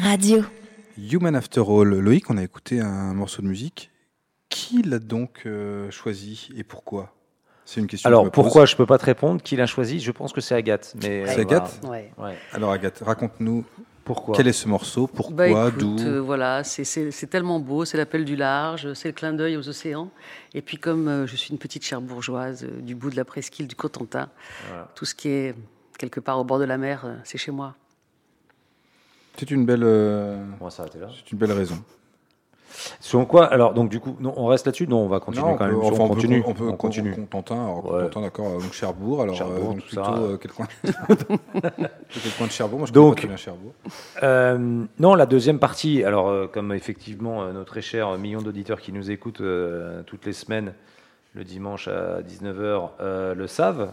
Radio. Human After All. Loïc, on a écouté un morceau de musique. Qui l'a donc euh, choisi et pourquoi? C'est une question. que je Alors me pose. pourquoi je peux pas te répondre? Qui l'a choisi? Je pense que c'est Agathe. Mais C'est euh, Agathe voilà. Ouais. Alors Agathe, raconte-nous Pourquoi? quel est ce morceau, pourquoi, Bah, d'où? euh, voilà, c'est- c'est c'est tellement beau, c'est l'appel du large, c'est le clin d'œil aux océans. Et puis comme euh, je suis une petite chère bourgeoise euh, du bout de la presqu'île du Cotentin, Voilà. tout ce qui est quelque part au bord de la mer, euh, c'est chez moi. C'est une belle, euh, On va s'arrêter là. c'est une belle raison. Selon quoi Alors donc du coup, non, on reste là-dessus? Non, on va continuer Non, on quand peut, même. enfin, on, on peut- continue. on peut, on continue. Contentin, alors Ouais. Contentin, d'accord. euh, Donc Cherbourg, alors Cherbourg, euh, donc tout plutôt euh, quel coin? Quel coin de Cherbourg? Moi, je connais Donc- pas très bien Cherbourg. Euh, non, la deuxième partie, alors comme effectivement nos très chers millions d'auditeurs qui nous écoutent toutes les semaines, le dimanche à 19h, euh, le savent,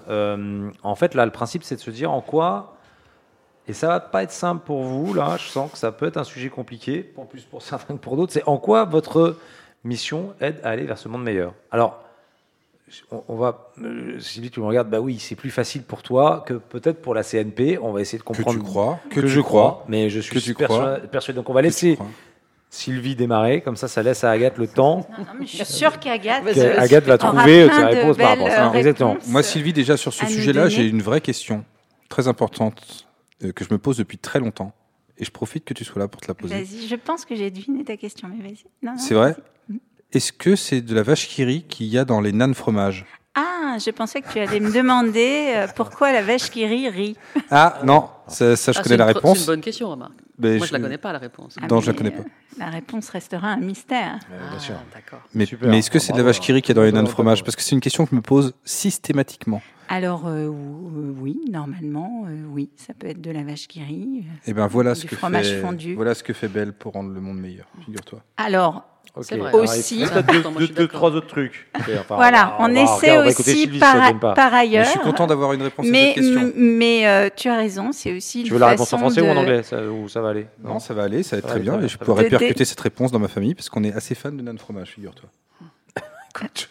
en fait là le principe c'est de se dire en quoi, et ça va pas être simple pour vous, là je sens que ça peut être un sujet compliqué, pour plus pour certains que pour d'autres, c'est en quoi votre mission aide à aller vers ce monde meilleur? Alors, on, on va, euh, Sylvie, tu me regardes, bah oui, c'est plus facile pour toi que peut-être pour la CNP. On va essayer de Que comprendre. tu crois, que, que tu je crois, crois, mais je suis que tu persuadé, persuadé. Donc on va que laisser. Sylvie démarrer, comme ça, ça laisse à Agathe le temps. Non, non, mais je suis sûre qu'Agathe que vas-y. Agathe va trouver plein ses de réponses par rapport à belles, ça. euh, Exactement. Moi, Sylvie, déjà sur ce sujet-là, j'ai une vraie question très importante euh, que je me pose depuis très longtemps. Et je profite que tu sois là pour te la poser. Vas-y, je pense que j'ai deviné ta question, mais vas-y. C'est vrai vas-y. Est-ce que c'est de la vache qui rit qu'il y a dans les nanes fromages Ah, je pensais que tu allais me demander euh, pourquoi la vache qui rit rit. Ah non, ça, ça, je Ah, connais c'est la tr- C'est réponse. une bonne question, remarque. mais Moi, je la je- connais pas, la réponse. Ah, Non, je la mais, connais pas. euh, La réponse restera un mystère. Euh, bien sûr. Ah, D'accord. Mais, Super. mais est-ce que c'est de la vache qui rit qu'il y a dans les nanes Bravo. fromages Parce que c'est une question que je me pose systématiquement. Alors euh, euh, oui, normalement, euh, oui, ça peut être de la vache qui rit. Et ben voilà Du ce que fromage fait fondu. voilà ce que fait Belle pour rendre le monde meilleur. Figure-toi. Alors, Ok. C'est vrai. Alors, Aussi- il y a C'est peut-être important, deux, deux- deux, trois autres trucs. Enfin, voilà, on, essaie on écouter aussi Sylvie par, Mais ailleurs. je suis content d'avoir une réponse à mais, cette question. mais euh, tu as raison, c'est aussi une Tu veux la réponse en français ou en anglais ça, Ou ça va aller Non, ça va aller, ça va être Ça va très aller, bien. va, Et je peux répercuter cette réponse dans ma famille parce qu'on est assez fan de nanes fromage, figure-toi.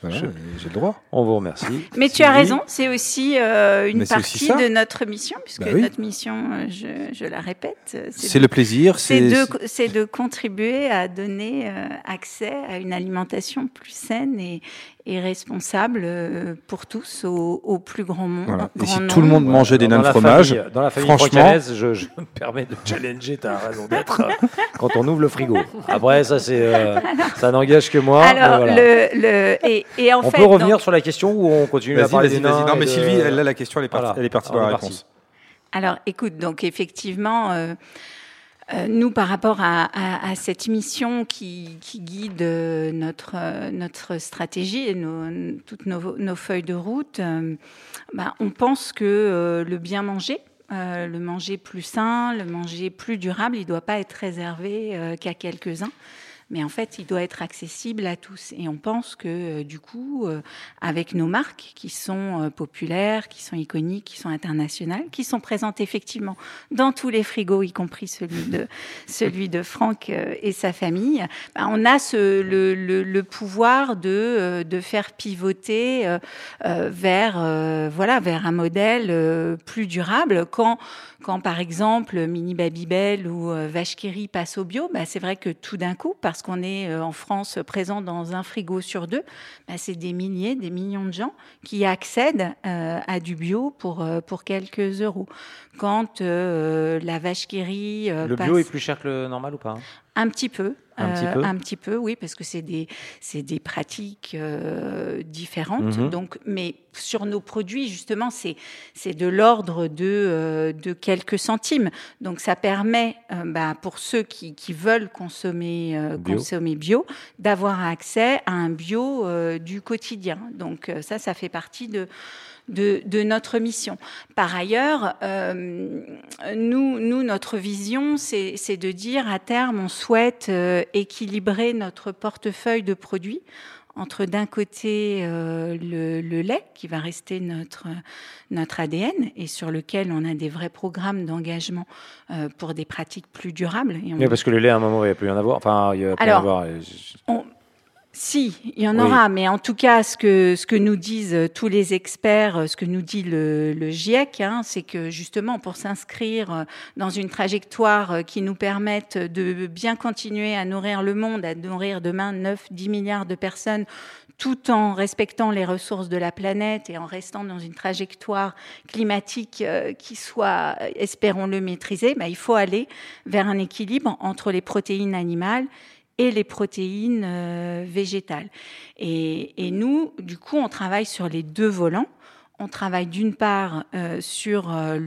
Voilà, et j'ai le droit. On vous remercie. Mais tu as raison, c'est aussi euh, une Mais c'est aussi partie de notre mission, puisque Bah oui. notre mission, euh, je, je la répète, euh, C'est le plaisir, c'est c'est de, c'est de contribuer à donner euh, accès à une alimentation plus saine et, et responsable euh, pour tous au, au plus grand, monde, Voilà. Et si nombre. tout le monde mangeait des nanes la fromage, famille- Dans la famille franchement- je, je me permets de challenger ta raison d'être quand on ouvre le frigo. Après, ça, c'est, euh, ça n'engage que moi. Alors, voilà. le, le, et, et en on fait, peut revenir donc- sur la question ou on continue à Vas-y, parler vas-y, des vas-y. nains Non, mais de- Sylvie, elle, là, la question, elle est partie, Voilà. elle est partie dans la réponse. Alors, écoute, donc effectivement, euh, nous, par rapport à, cette mission qui, guide euh, notre, euh, notre stratégie et toutes nos, feuilles de route, euh, bah, on pense que euh, le bien manger, euh, le manger plus sain, le manger plus durable, il ne doit pas être réservé euh, qu'à quelques-uns. Mais en fait, il doit être accessible à tous. Et on pense que, euh, du coup, euh, avec nos marques qui sont euh, populaires, qui sont iconiques, qui sont internationales, qui sont présentes effectivement dans tous les frigos, y compris celui de, celui de Franck et sa famille, bah, on a ce, le, le, le pouvoir de, de faire pivoter vers, voilà, vers un modèle plus durable. Quand, quand par exemple, Mini Babybel ou euh, Vache qui rit passe au bio, bah, c'est vrai que tout d'un coup, parce qu'on est euh, en France présent dans un frigo sur deux, bah, c'est des milliers, des millions de gens qui accèdent euh, à du bio pour, pour quelques euros. Quand euh, la vache qui rit euh, Le passe bio est plus cher que le normal ou pas hein? Un petit peu, Un petit euh, peu un petit peu, oui, parce que c'est des pratiques euh, différentes. Mhm. Donc, mais sur nos produits justement, c'est de l'ordre de euh, de quelques centimes. Donc, ça permet, bah, pour ceux qui, qui veulent consommer Bio. consommer bio, d'avoir accès à un bio du quotidien. Donc, ça, ça fait partie de de, de notre mission. Par ailleurs, euh, nous, nous, notre vision, c'est de dire à terme, on souhaite euh, équilibrer notre portefeuille de produits entre d'un côté euh, le, le lait qui va rester notre notre ADN et sur lequel on a des vrais programmes d'engagement euh, pour des pratiques plus durables. Et on- Oui, parce que le lait, à un moment, il n'y a plus y en avoir. Enfin, il y a plus y en avoir. Si, il y en Oui. aura, mais en tout cas, ce que, ce que nous disent euh, tous les experts, euh, ce que nous dit le, le GIEC, hein, c'est que justement, pour s'inscrire euh, dans une trajectoire qui nous permette de bien continuer à nourrir le monde, à nourrir demain 9-10 milliards de personnes, tout en respectant les ressources de la planète et en restant dans une trajectoire climatique qui soit, espérons-le, maîtrisée, ben, il faut aller vers un équilibre entre les protéines animales et les protéines euh, végétales. Et, nous, du coup, on travaille sur les deux volants. On travaille d'une part euh, sur euh,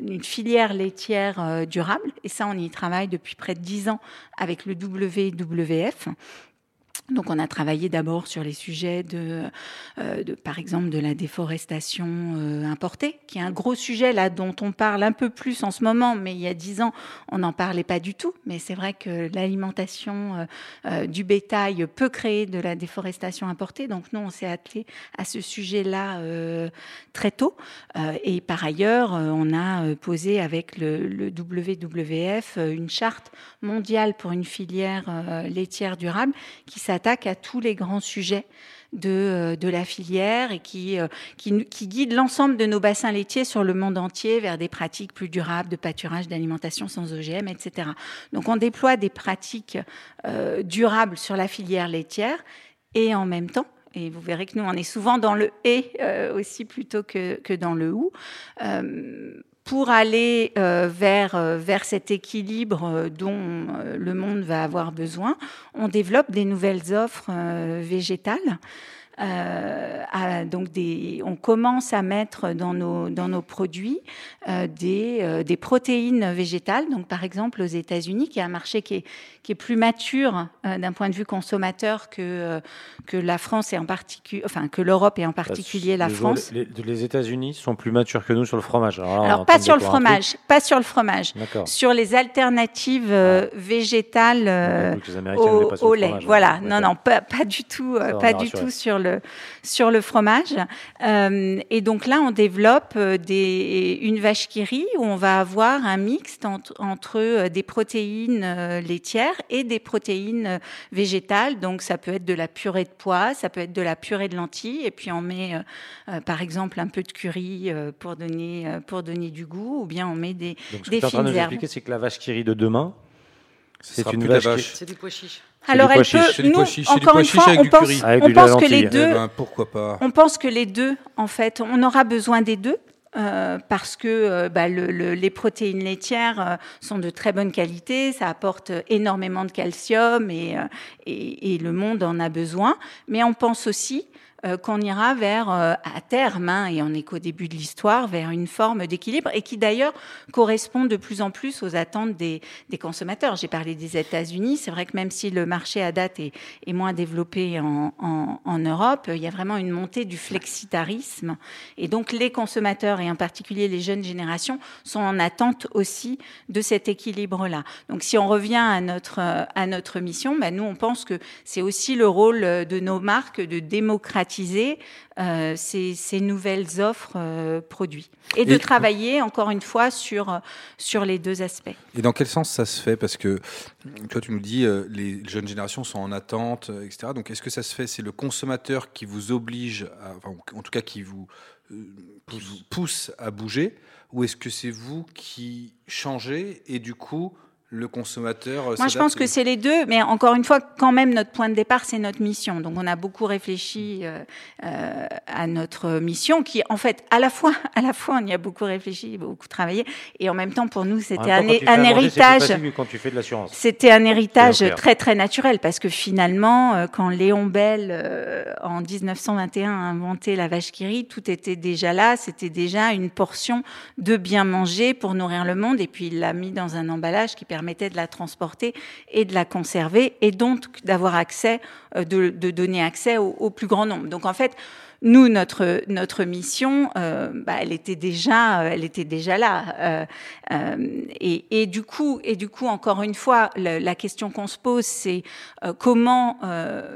une filière laitière durable, et ça, on y travaille depuis près de dix ans avec le WWF. Donc, on a travaillé d'abord sur les sujets de, euh, par exemple, de la déforestation euh, importée, qui est un gros sujet là dont on parle un peu plus en ce moment, mais il y a dix ans, on n'en parlait pas du tout. Mais c'est vrai que l'alimentation euh, du bétail peut créer de la déforestation importée. Donc, nous, on s'est attelé à ce sujet-là très tôt. Et par ailleurs, on a posé avec le, le WWF une charte mondiale pour une filière laitière durable qui s'attaque à tous les grands sujets de, euh, de la filière et qui, euh, qui, guide l'ensemble de nos bassins laitiers sur le monde entier vers des pratiques plus durables de pâturage, d'alimentation sans OGM, etc. Donc on déploie des pratiques euh, durables sur la filière laitière et en même temps, et vous verrez que nous, on est souvent dans le et aussi plutôt que, que dans le ou, pour aller euh, vers, euh, vers cet équilibre euh, dont le monde va avoir besoin, on développe des nouvelles offres végétales. Euh, à- donc des, on commence à mettre dans nos, dans nos produits euh, des, euh, des protéines végétales. Donc, par exemple, aux États-Unis, qui est un marché qui est, qui est plus mature d'un point de vue consommateur que, que la France et en particulier, enfin que l'Europe et en particulier la Les- France. Les, les États-Unis sont plus matures que nous sur le fromage. Alors, là, pas sur le fromage, pas sur le fromage, sur les alternatives euh, végétales euh, est au, lait. fromage, Voilà, non, non, pas, pas du tout, euh, pas du tout sur le sur le fromage. Euh, et donc là, on développe euh, des, une vache qui rit où on va avoir un mixte entre, entre euh, des protéines laitières et des protéines végétales. Donc ça peut être de la purée de pois, ça peut être de la purée de lentilles, et puis on met euh, par exemple un peu de curry pour donner pour donner du goût, ou bien on met des Donc, ce que des tu es en train de nous herbes. expliquer, c'est que la vache qui rit de demain, Ce c'est une vache, qui- vache. C'est du pois chiche. Alors elle peut, nous, encore une fois, on pense, on pense que les deux, Eh ben, pourquoi pas on pense que les deux, en fait, on aura besoin des deux. euh, parce que euh, bah, le- le- les protéines laitières euh, sont de très bonne qualité, ça apporte énormément de calcium et, euh, et, et le monde en a besoin. Mais on pense aussi euh, qu'on ira vers, euh, à terme, hein, et on n'est qu'au début de l'histoire, vers une forme d'équilibre et qui d'ailleurs correspond de plus en plus aux attentes des, consommateurs. J'ai parlé des États-Unis, c'est vrai que même si le marché à date est, moins développé en, Europe, il y a vraiment une montée du flexitarisme. Et donc les consommateurs, et en particulier les jeunes générations, sont en attente aussi de cet équilibre-là. Donc si on revient à notre, euh, mission, ben, nous on pense que c'est aussi le rôle euh, de nos marques de démocratiser euh, ces, ces nouvelles offres euh, produits et de Et- travailler encore une fois sur, euh, sur les deux aspects. Et dans quel sens ça se fait? Parce que toi, tu nous dis euh, les jeunes générations sont en attente, euh, etc. Donc, est-ce que ça se fait? C'est le consommateur qui vous oblige, à, enfin, en tout cas qui vous pousse à bouger, ou est-ce que c'est vous qui changez et du coup le consommateur euh, Moi, je pense que c'est les deux, mais encore une fois, quand même, notre point de départ, c'est notre mission. Donc, on a beaucoup réfléchi euh, euh, à notre mission, qui, en fait, à la fois, à la fois, on y a beaucoup réfléchi, beaucoup travaillé, et en même temps, pour nous, c'était un, héritage. facile que quand tu fais de l'assurance. C'était un héritage très très naturel parce que finalement, quand Léon Bell euh, en 1921 a inventé la vache qui rit, tout était déjà là. C'était déjà une portion de bien manger pour nourrir le monde. Et puis il l'a mis dans un emballage qui permettait de la transporter et de la conserver et donc d'avoir accès, euh, de, donner accès au, plus grand nombre. Donc en fait. Nous, notre notre mission, euh, bah, elle était déjà, euh, elle était déjà là. Et, du coup, et du coup, encore une fois, la question qu'on se pose, c'est comment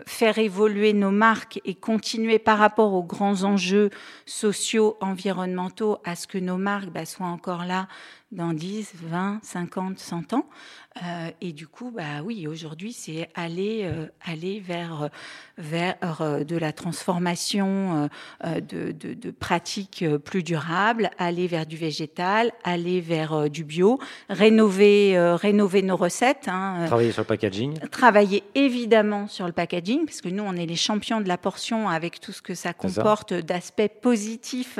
faire évoluer nos marques et continuer par rapport aux grands enjeux sociaux, environnementaux, à ce que nos marques bah, soient encore là dans 10, 20, 50, 100 ans. Euh, et du coup, bah oui, aujourd'hui, c'est aller euh, aller vers vers euh, de la transformation euh, de, de, de pratiques plus durables, aller vers du végétal, aller vers du bio, rénover rénover nos recettes. Hein, Travailler sur le packaging. travailler évidemment sur le packaging, parce que nous, on est les champions de la portion avec tout ce que ça comporte d'aspects positifs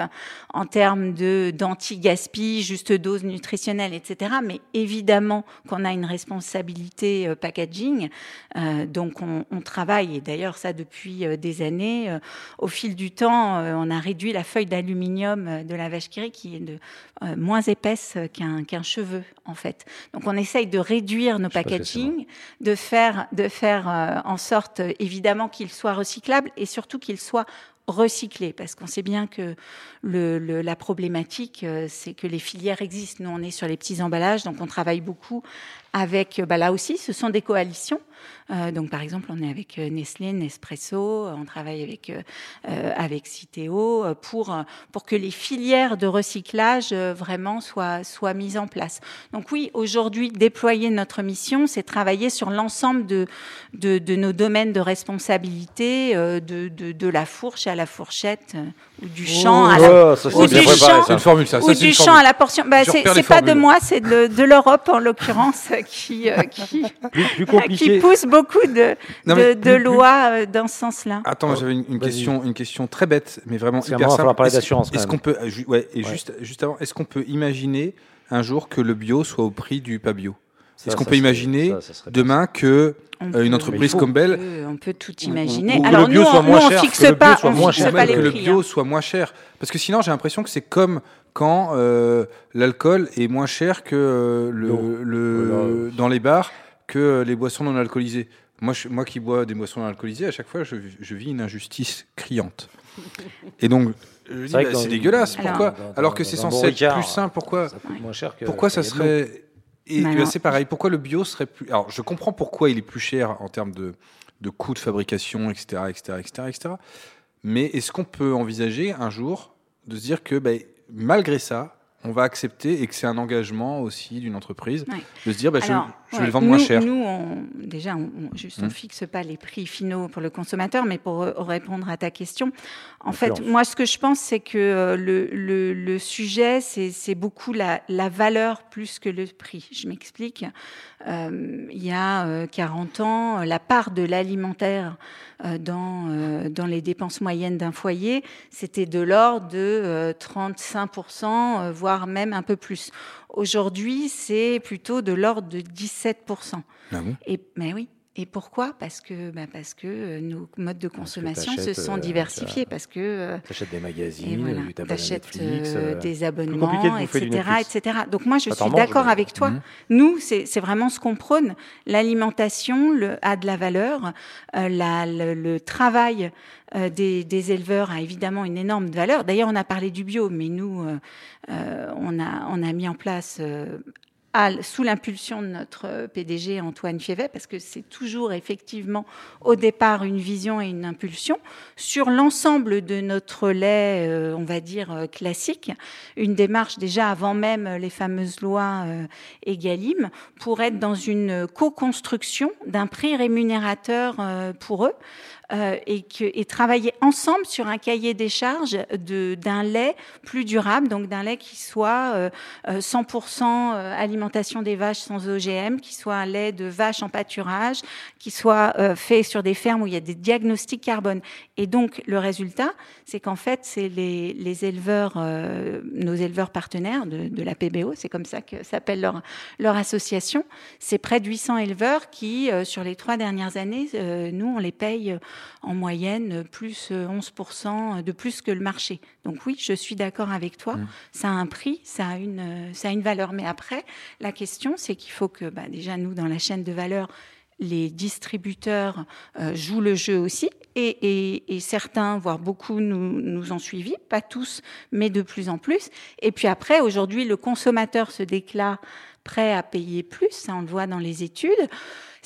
en termes d'anti-gaspi, juste dose nutritionnelle, etc. Mais évidemment qu'on a une responsabilité euh, packaging, Euh, donc on, on travaille, et d'ailleurs ça depuis euh, des années. Au fil du temps, on a réduit la feuille d'aluminium de la vache qui rit, qui est de, moins épaisse qu'un cheveu, en fait. Donc on essaye de réduire nos Je sais pas ce que c'est, packaging, de faire, de faire en sorte, évidemment, qu'ils soient recyclables et surtout qu'ils soient recyclés, parce qu'on sait bien que le, le- la problématique, euh, c'est que les filières existent. Nous, on est sur les petits emballages, donc on travaille beaucoup avec, euh, bah, là aussi, ce sont des coalitions. Euh, donc, par exemple, on est avec euh, Nestlé, Nespresso, on travaille avec euh, avec Citeo pour pour que les filières de recyclage vraiment soient soient mises en place. Donc oui, aujourd'hui, déployer notre mission, c'est travailler sur l'ensemble de, de nos domaines de responsabilité, de, de la fourche à la fourchette ou du champ à la Oh, ça, ou du C'est une formule, ça. ou du formule. à la portion. Bah, c'est pas de moi, c'est de, de l'Europe en l'occurrence qui, euh, qui, Plus, plus qui compliqué. pousse beaucoup de, Non, de, lois euh, dans ce sens-là. Attends, j'avais une, question, une question très bête, mais vraiment hyper moment, il va simple. parler Est-ce- d'assurance, Est-ce qu'on peut, euh, ju- ouais, et Ouais. juste, juste avant, est-ce qu'on peut imaginer un jour que le bio soit au prix du pas bio Est-ce qu'on peut imaginer ça, ça demain que euh, une peut- entreprise il faut. comme peut, on peut tout ou- imaginer. ou- ou Alors le bio nous, soit on, moins nous, on cher, fixe que le bio pas, soit on moins fixe cher. pas les que le bio hein. soit moins cher. Parce que sinon, j'ai l'impression que c'est comme quand euh, l'alcool est moins cher que euh, le, dans les bars que les boissons non alcoolisées. Moi, je- moi qui bois des boissons non alcoolisées, à chaque fois, je, je vis une injustice criante. Et donc, je dis, bah, c'est une- dégueulasse. Alors- Pourquoi Dans- Alors que c'est censé être plus sain. Pourquoi Ça coûte moins cher que. pourquoi que ça serait et bah, c'est pareil. Pourquoi le bio serait plus Alors, je comprends pourquoi il est plus cher en termes de, de coûts de fabrication, etc., etc., etc., etc. Mais est-ce qu'on peut envisager un jour de se dire que, ben, malgré ça, on va accepter et que c'est un engagement aussi d'une entreprise Ouais. de se dire, Alors, je vais ouais, le vendre moins nous- cher. Nous, on, déjà, on, on- juste, on Hmm. fixe pas les prix finaux pour le consommateur, mais pour euh, répondre à ta question, en fait, moi, ce que je pense, c'est que euh, le, le, le sujet, c'est c'est beaucoup la, la valeur plus que le prix. Je m'explique. Euh, il y a euh, 40 ans, la part de l'alimentaire euh, dans, euh, dans les dépenses moyennes d'un foyer, c'était de l'ordre de euh, 35%, euh, voire même un peu plus. Aujourd'hui, c'est plutôt de l'ordre de 17%. Ah bon? Et, mais oui. Et pourquoi? Parce que, bah parce que euh, nos modes de consommation se sont euh, diversifiés, t'as- parce que euh, T'achètes des magazines, voilà, t'achètes euh, euh, des abonnements, etc., etc. Donc moi, je suis d'accord avec toi. Mhm. Nous, c'est vraiment ce qu'on prône. L'alimentation a de la valeur. Euh, la- le, le travail euh, des, des éleveurs a évidemment une énorme valeur. D'ailleurs, on a parlé du bio, mais nous, euh, euh, on, a, on a mis en place, euh, sous l'impulsion de notre euh, PDG Antoine Fievet, parce que c'est toujours effectivement au départ une vision et une impulsion, sur l'ensemble de notre lait, euh, on va dire, euh, classique, une démarche déjà avant même les fameuses lois Egalim, pour être dans une co-construction d'un prix rémunérateur pour eux. Euh, et, que, et travailler ensemble sur un cahier des charges de- d'un lait plus durable, donc d'un lait qui soit euh, euh, 100% alimentation des vaches sans OGM, qui soit un lait de vache en pâturage, qui soit euh, fait sur des fermes où il y a des diagnostics carbone. Et donc le résultat, c'est qu'en fait, c'est les, les éleveurs, euh, nos éleveurs partenaires de, de la PBO, c'est comme ça que s'appelle leur, leur association, c'est près de 800 éleveurs qui, euh, sur les trois dernières années, euh, nous, on les paye euh, en moyenne euh, plus euh, 11% de plus que le marché. Donc oui, je suis d'accord avec toi. Mmh. Ça a un prix, ça a une, euh, ça a une valeur. Mais après, la question, c'est qu'il faut que, bah, déjà, nous, dans la chaîne de valeur, les distributeurs euh, jouent le jeu aussi, et, et- et certains, voire beaucoup, nous, nous ont suivis, pas tous, mais de plus en plus. Et puis après, aujourd'hui, le consommateur se déclare prêt à payer plus, ça on le voit dans les études.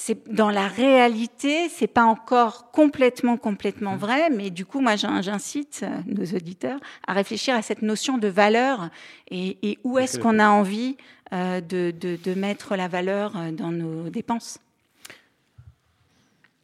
C'est dans la réalité, c'est pas encore complètement complètement vrai, mais du coup, moi, j'in- j'incite euh, nos auditeurs à réfléchir à cette notion de valeur et, et où est-ce qu'on a envie euh, de, de- de mettre la valeur euh, dans nos dépenses.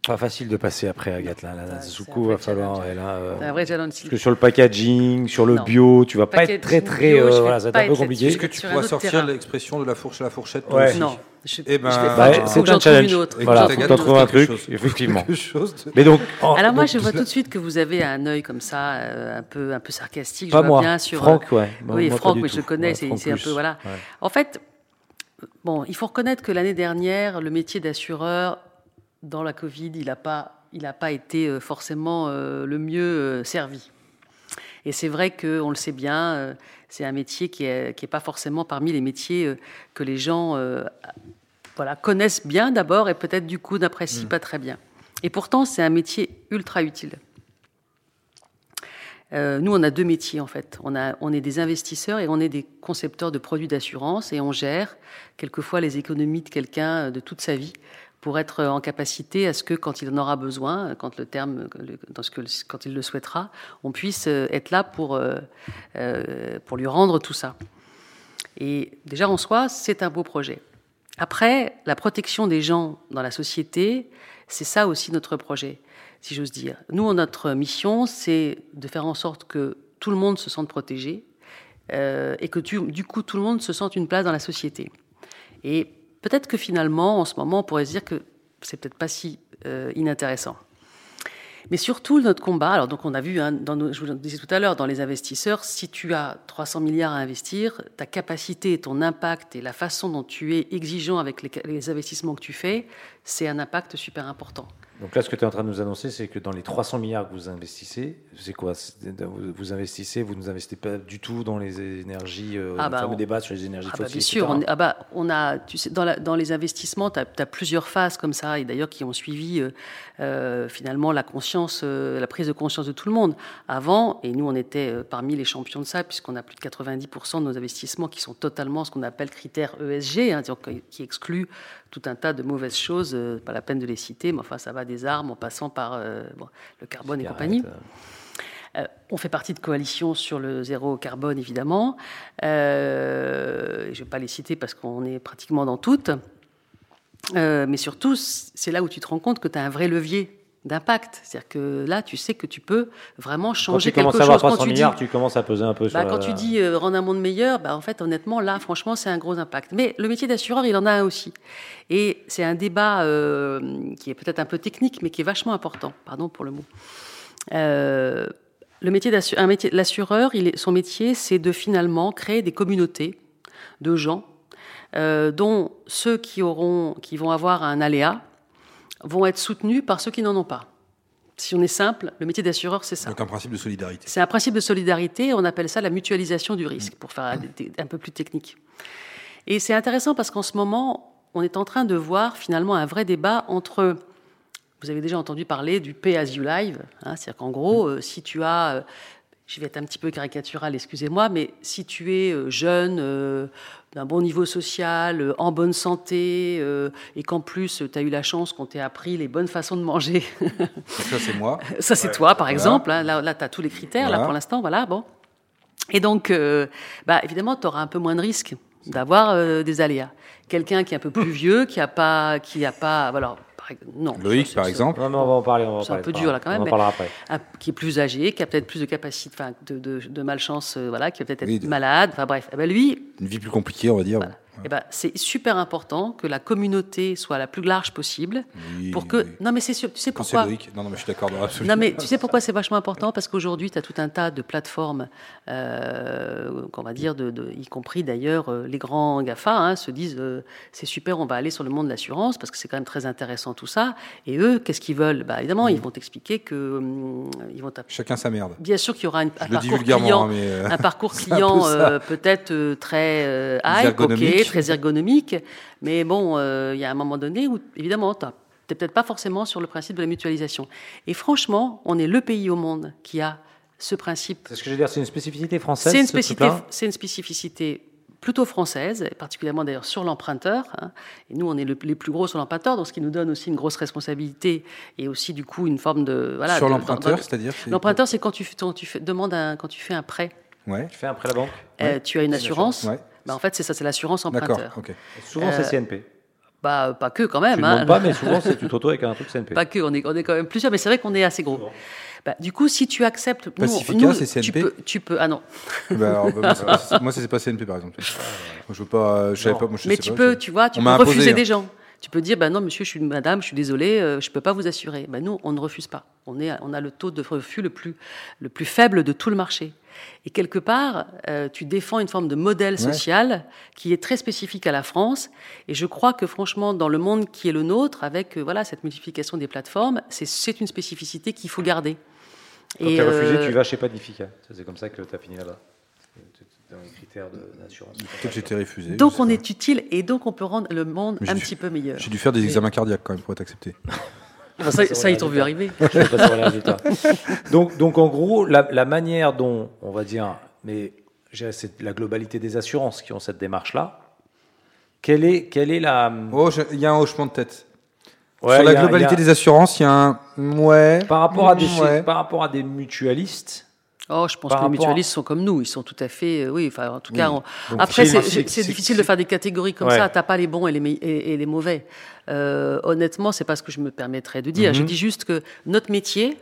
Pas facile de passer après, Agathe. Là, là, là, un va falloir. challenge. et là, euh, vrai challenge. parce que sur le packaging, sur le Non. bio, tu vas pas être très très. euh, voilà, ça un peu compliqué. Est-ce que tu pourras sortir l'expression de la fourche à la fourchette Ouais. aussi? Non. Je, Eh ben, je vais bah, pas. c'est un que challenge. une autre. Voilà, faut trouver un truc, chose. effectivement. Quelque chose de- Mais donc. en- Alors moi, donc, je vois tout de suite que vous avez un œil comme ça, euh, un peu, un peu sarcastique. Pas je vois moi, bien sur. euh, Franck, ouais. Moi- oui, moi, Franck, oui, je le tout. connais. Ouais, c'est un peu voilà. Ouais. En fait, bon, il faut reconnaître que l'année dernière, le métier d'assureur dans la Covid, il n'a pas, il a pas été euh, forcément euh, le mieux euh, servi. Et c'est vrai qu'on le sait bien, euh, c'est un métier qui n'est qui est pas forcément parmi les métiers euh, que les gens euh, voilà, connaissent bien d'abord et peut-être du coup n'apprécient pas très bien. Et pourtant, c'est un métier ultra utile. Euh, nous, on a deux métiers en fait. On, a, on est des investisseurs et on est des concepteurs de produits d'assurance et on gère quelquefois les économies de quelqu'un euh, de toute sa vie pour être en capacité à ce que quand il en aura besoin, quand le terme, dans ce que, quand il le souhaitera, on puisse euh, être là pour, euh, euh, pour lui rendre tout ça. Et déjà en soi, c'est un beau projet. Après, la protection des gens dans la société, c'est ça aussi notre projet, si j'ose dire. Nous, notre mission, c'est de faire en sorte que tout le monde se sente protégé euh, et que du coup, tout le monde se sente une place dans la société. Et peut-être que finalement, en ce moment, on pourrait se dire que c'est peut-être pas si euh, inintéressant. Mais surtout, notre combat, alors donc on a vu, hein, je vous le disais tout à l'heure, dans les investisseurs, si tu as 300 milliards à investir, ta capacité, ton impact et la façon dont tu es exigeant avec les investissements que tu fais, c'est un impact super important. Donc là, ce que tu es en train de nous annoncer, c'est que dans les 300 milliards que vous investissez, c'est quoi? Vous, investissez, vous ne investissez pas du tout dans les énergies, euh, Ah le bah, fameux on- débat sur les énergies Ah bah, fossiles. bien sûr, on, ah bah, on a, tu sais, dans, la- dans les investissements, tu as, plusieurs phases comme ça, et d'ailleurs qui ont suivi euh, euh, finalement la conscience, euh, la prise de conscience de tout le monde. Avant, et nous on était parmi les champions de ça, puisqu'on a plus de 90% de nos investissements qui sont totalement ce qu'on appelle critères ESG, hein, qui excluent tout un tas de mauvaises choses, euh, pas la peine de les citer, mais enfin ça va des armes en passant par euh, bon, le carbone et compagnie. euh, on fait partie de coalitions sur le zéro carbone, évidemment. Euh, je ne vais pas les citer parce qu'on est pratiquement dans toutes. Mais surtout, c'est là où tu te rends compte que tu as un vrai levier d'impact. C'est-à-dire que là, tu sais que tu peux vraiment Quand changer tu commences quelque à avoir chose. Quand 300 tu dis, milliards, tu commences à peser un peu bah, sur quand la- tu dis euh, rendre un monde meilleur, bah, en fait, honnêtement, là, franchement, c'est un gros impact. Mais le métier d'assureur, il en a un aussi. Et c'est un débat euh, qui est peut-être un peu technique, mais qui est vachement important. Pardon pour le mot. Euh, le métier l'assureur, son métier, c'est de finalement créer des communautés de gens dont ceux qui auront, qui vont avoir un aléa, vont être soutenus par ceux qui n'en ont pas. Si on est simple, le métier d'assureur, c'est ça. Donc un principe de solidarité. C'est un principe de solidarité, on appelle ça la mutualisation du risque, pour faire un- des- un peu plus technique. Et c'est intéressant parce qu'en ce moment, on est en train de voir finalement un vrai débat entre, vous avez déjà entendu parler du pay as you live, hein, c'est-à-dire qu'en gros, euh, si tu as, euh, je vais être un petit peu caricatural, excusez-moi, mais si tu es euh, jeune, euh, d'un bon niveau social, euh, en bonne santé, euh, et qu'en plus tu as eu la chance qu'on t'ait appris les bonnes façons de manger, ça, c'est moi. ça, c'est toi, par Voilà. exemple. hein. Là, là tu as tous les critères, là, pour l'instant. Voilà, bon. Et donc, euh, bah, évidemment, tu auras un peu moins de risques d'avoir euh, des aléas. Quelqu'un qui est un peu plus vieux, qui a pas, qui a pas, voilà, par, non. Loïc, par exemple. Non, mais on va en parler. on va en C'est un peu dur, là, quand même, On en parlera après. un- qui est plus âgé, qui a peut-être plus de capacité, enfin, de, de, de malchance, euh, voilà, qui va peut-être être Oui, de- malade. Enfin bref, Eh ben, lui, Une vie plus compliquée, on va dire. Eh ben, c'est super important que la communauté soit la plus large possible Oui, pour que. oui. Non, mais c'est sûr. Tu sais pourquoi. Non, non, mais je suis d'accord. Non, mais tu sais pourquoi c'est vachement important? Parce qu'aujourd'hui, tu as tout un tas de plateformes, euh, qu'on va dire, de, de- y compris d'ailleurs euh, les grands GAFA, hein, se disent euh, c'est super, on va aller sur le monde de l'assurance parce que c'est quand même très intéressant tout ça. Et eux, qu'est-ce qu'ils veulent? Bah, Évidemment, ils vont t'expliquer que. hum, ils vont Chacun sa merde. Bien sûr qu'il y aura une- un Je le dis parcours client, hein, mais. euh, un parcours un client euh, peut-être euh, très euh, Ergonomique. Très ergonomique, mais bon, euh, il y a un moment donné où évidemment, tu n'es peut-être pas forcément sur le principe de la mutualisation. Et franchement, on est le pays au monde qui a ce principe. C'est ce que je veux dire, c'est une spécificité française. C'est une, spécificité, une plutôt française, particulièrement d'ailleurs sur l'emprunteur. hein. Et nous, on est le- les plus gros sur l'emprunteur, donc ce qui nous donne aussi une grosse responsabilité et aussi du coup une forme de voilà. Sur l'emprunteur, c'est-à-dire c'est- L'emprunteur, c'est quand tu, fais- quand tu fais, demandes un, quand tu fais un prêt, Ouais. Tu fais un prêt à la banque euh, tu as une assurance. Ouais. Bah, en fait, c'est ça, c'est l'assurance D'accord. emprunteur. Ok. Souvent, c'est Euh, CNP. Bah, pas que quand Tu même. ne hein. demandes pas, mais souvent, c'est tu te retrouves avec un truc CNP. Pas que, on est, on est quand même plusieurs, mais c'est vrai qu'on est assez gros. Bah, du coup, si tu acceptes. nous, Pacifica, nous, c'est Tu CNP? peux, tu peux. Ah non. Bah, alors, bah, moi, c'est- c'est- moi, c'est pas CNP par exemple. Moi, je veux pas. Je savais pas. Moi, je mais sais tu pas, peux, je- tu vois, tu On peux refuser imposé, hein. des gens. Tu peux dire, bah non, monsieur, je suis madame, je suis désolé, euh, je peux pas vous assurer. Bah, nous, on ne refuse pas. On, est, on a le taux de refus le plus, le plus faible de tout le marché. Et quelque part, euh, tu défends une forme de modèle Ouais. social qui est très spécifique à la France. Et je crois que franchement, dans le monde qui est le nôtre, avec euh, voilà cette multiplication des plateformes, c'est- une spécificité qu'il faut garder. Quand tu as euh, refusé, tu vas chez Panifica. C'est comme ça que tu as fini là-bas. Dans les critères de- d'assurance. Refusé. donc on est utile et donc on peut rendre le monde un petit peu meilleur. J'ai dû faire des examens cardiaques quand même pour être accepté. Enfin, ça, ça, ils t'ont vu arriver. Je vais pas. Donc, donc, en gros, la, la manière dont, on va dire, mais c'est la globalité des assurances qui ont cette démarche-là. Quelle est, quelle est la. Oh, il y a un hochement de tête. Ouais, Sur la a- globalité a- des assurances, il y a un ouais. Par rapport à des, Ouais. par rapport à des mutualistes. Oh, je pense Par que les à- mutualistes sont comme nous, ils sont tout à fait, euh, oui, enfin, en tout Oui. cas, on- après, c'est- difficile de faire des catégories comme Ouais. ça. T'as pas les bons et les, me- et, et les mauvais. Euh, honnêtement, c'est pas ce que je me permettrais de dire. Je Mhm. dis juste que notre métier,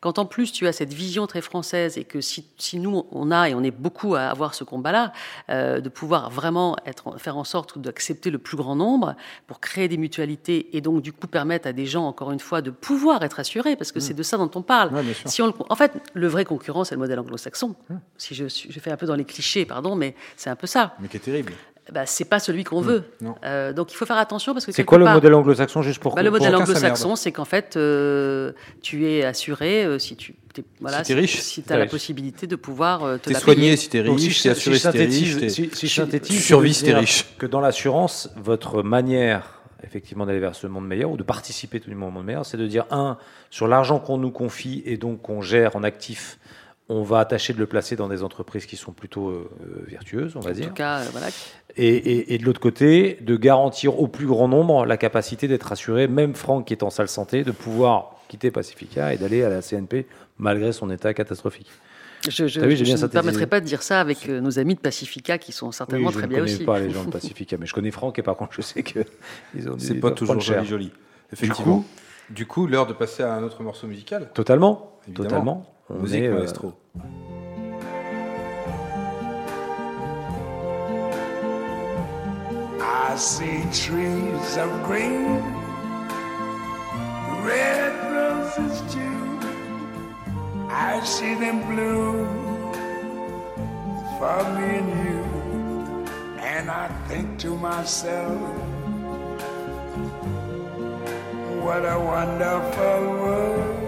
quand en plus tu as cette vision très française et que si, si nous on a et on est beaucoup à avoir ce combat-là, euh, de pouvoir vraiment être, faire en sorte d'accepter le plus grand nombre pour créer des mutualités et donc du coup permettre à des gens encore une fois de pouvoir être assurés parce que c'est de ça dont on parle. Ouais. Si on le- en fait, le vrai concurrent, c'est le modèle anglo-saxon. Si je, je fais un peu dans les clichés, pardon, mais c'est un peu ça. Mais qui est terrible. Bah, c'est pas celui qu'on veut. non. Euh, donc il faut faire attention parce que C'est quoi le modèle anglo-saxon juste pour bah, le modèle anglo-saxon, c'est qu'en fait, euh, tu es assuré euh, si tu voilà, Si t'es riche. si tu T'es as la riche. possibilité de pouvoir euh, te T'es la soigné si t'es Donc, riche, si t'es je, assuré si si t'es riche. si, si tu- tu ça survis veut si t'es dire riche. Que dans l'assurance, votre manière, effectivement, d'aller vers ce monde meilleur ou de participer tout du monde au monde meilleur, c'est de dire un, sur l'argent qu'on nous confie et donc qu'on gère en actif, on va tâcher de le placer dans des entreprises qui sont plutôt euh, vertueuses, on va En dire. tout cas, euh, voilà. Et, et- et de l'autre côté, de garantir au plus grand nombre la capacité d'être assuré, même Franck qui est en sale santé, de pouvoir quitter Pacifica et d'aller à la CNP malgré son état catastrophique. Je, je, vu, je bien ne me synthétisé. permettrai pas de dire ça avec euh, nos amis de Pacifica qui sont certainement Oui, je très ne bien connais aussi. pas les gens de Pacifica, mais je connais Franck et par contre je sais que ils ont C'est pas toujours joli, joli. Effectivement. Du coup, l'heure de passer à un autre morceau musical. Totalement, Évidemment. totalement. On Musique, est, euh, maestro. I see trees of green, red roses too. I see them bloom for me and you. And I think to myself, what a wonderful world.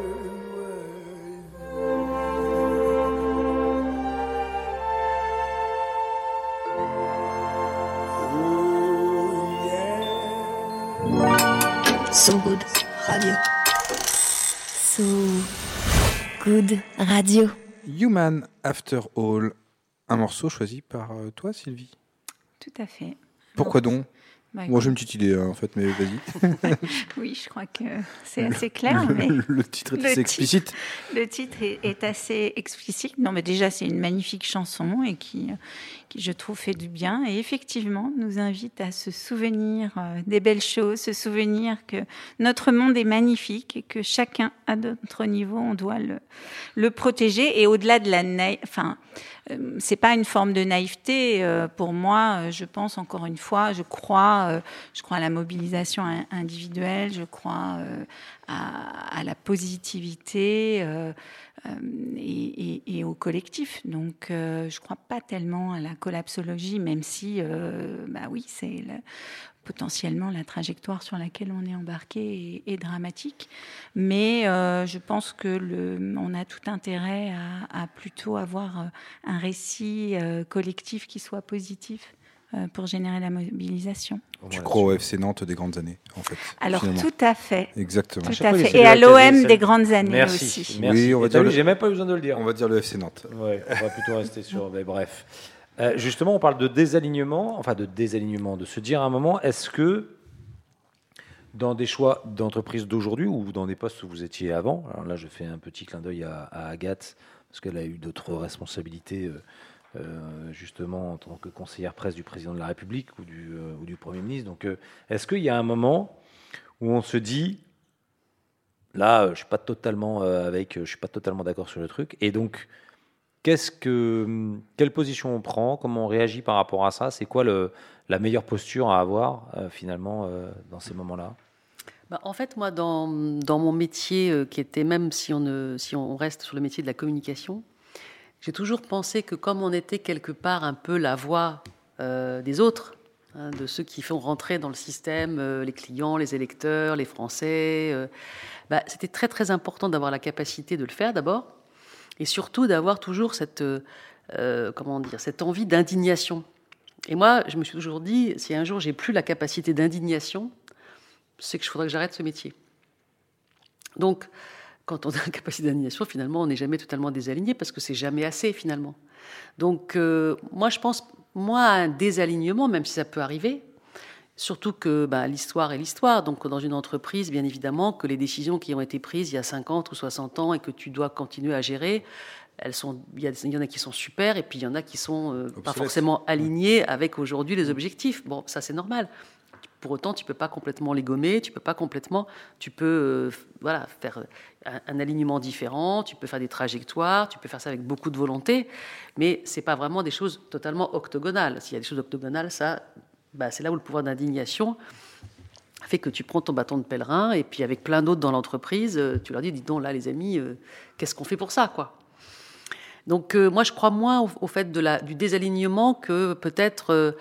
Good Radio. Human After All. Un morceau choisi par euh, toi, Sylvie. Tout à fait. Pourquoi donc? Bah, Moi, j'ai une petite idée, hein, en fait, mais vas-y. Oui, je crois que c'est assez clair. Le, mais le titre est le assez titre- explicite. Le titre est, est assez explicite. Non, mais déjà, c'est une magnifique chanson et qui, qui, je trouve, fait du bien. Et effectivement, nous invite à se souvenir euh, des belles choses, se souvenir que notre monde est magnifique et que chacun, à notre niveau, on doit le, le protéger. Et au-delà de la enfin, c'est pas une forme de naïveté euh, pour moi. euh, Je pense encore une fois, je crois, euh, je crois à la mobilisation in- individuelle, je crois euh, à, la positivité euh, euh, et, au collectif. Donc, euh, je crois pas tellement à la collapsologie, même si, euh, bah oui, c'est potentiellement la trajectoire sur laquelle on est embarqué est, est dramatique. Mais euh, je pense que le, on a tout intérêt à, à plutôt avoir euh, un récit euh, collectif qui soit positif. euh, pour générer la mobilisation. Tu crois au FC Nantes des grandes années, en fait. Alors finalement. tout à fait, Exactement. tout à fait. Et à l'OM des grandes années Merci, aussi. merci. Oui, on va dire le- J'ai même pas besoin de le dire. On va dire le FC Nantes. Ouais, on va plutôt rester sur. Mais bref. Euh, justement, on parle de désalignement, enfin de désalignement, de se dire à un moment, est-ce que dans des choix d'entreprise d'aujourd'hui ou dans des postes où vous étiez avant, alors là je fais un petit clin d'œil à, Agathe, parce qu'elle a eu d'autres responsabilités euh, euh, justement en tant que conseillère presse du président de la République ou du, Premier ministre. Donc est-ce qu'il y a un moment où on se dit, là je suis pas totalement suis pas totalement d'accord sur le truc, et donc Que, quelle position on prend? Comment on réagit par rapport à ça? C'est quoi la meilleure posture à avoir euh, finalement euh, dans ces moments-là? Bah, en fait, moi, dans, mon métier, euh, qui était même si on, reste sur le métier de la communication, j'ai toujours pensé que comme on était quelque part un peu la voix des autres, hein, de ceux qui font rentrer dans le système les clients, les électeurs, les Français, bah, c'était très très important d'avoir la capacité de le faire d'abord, et surtout d'avoir toujours cette, euh, euh, comment dire, cette envie d'indignation. Et moi, je me suis toujours dit, si un jour j'ai plus la capacité d'indignation, c'est que je faudrait que j'arrête ce métier. Donc, quand on a une capacité d'indignation, finalement, on n'est jamais totalement désaligné parce que c'est jamais assez, finalement. Donc, euh, moi, je pense, moi, à un désalignement, même si ça peut arriver, surtout que bah, l'histoire est l'histoire. Donc, dans une entreprise, bien évidemment, que les décisions qui ont été prises il y a 50 ou 60 ans et que tu dois continuer à gérer, elles sont, il y, en a qui sont super et puis il y en a qui sont euh, pas forcément alignées avec aujourd'hui les objectifs. Bon, ça c'est normal. Pour autant, tu peux pas complètement les gommer, tu peux pas complètement, tu peux euh, voilà faire un, un alignement différent, tu peux faire des trajectoires, tu peux faire ça avec beaucoup de volonté, mais c'est pas vraiment des choses totalement octogonales. S'il y a des choses octogonales, ça, bah, c'est là où le pouvoir d'indignation fait que tu prends ton bâton de pèlerin et puis avec plein d'autres dans l'entreprise, euh, tu leur dis, dis donc là les amis, euh, qu'est-ce qu'on fait pour ça Donc euh, moi je crois moins au, fait du désalignement que peut-être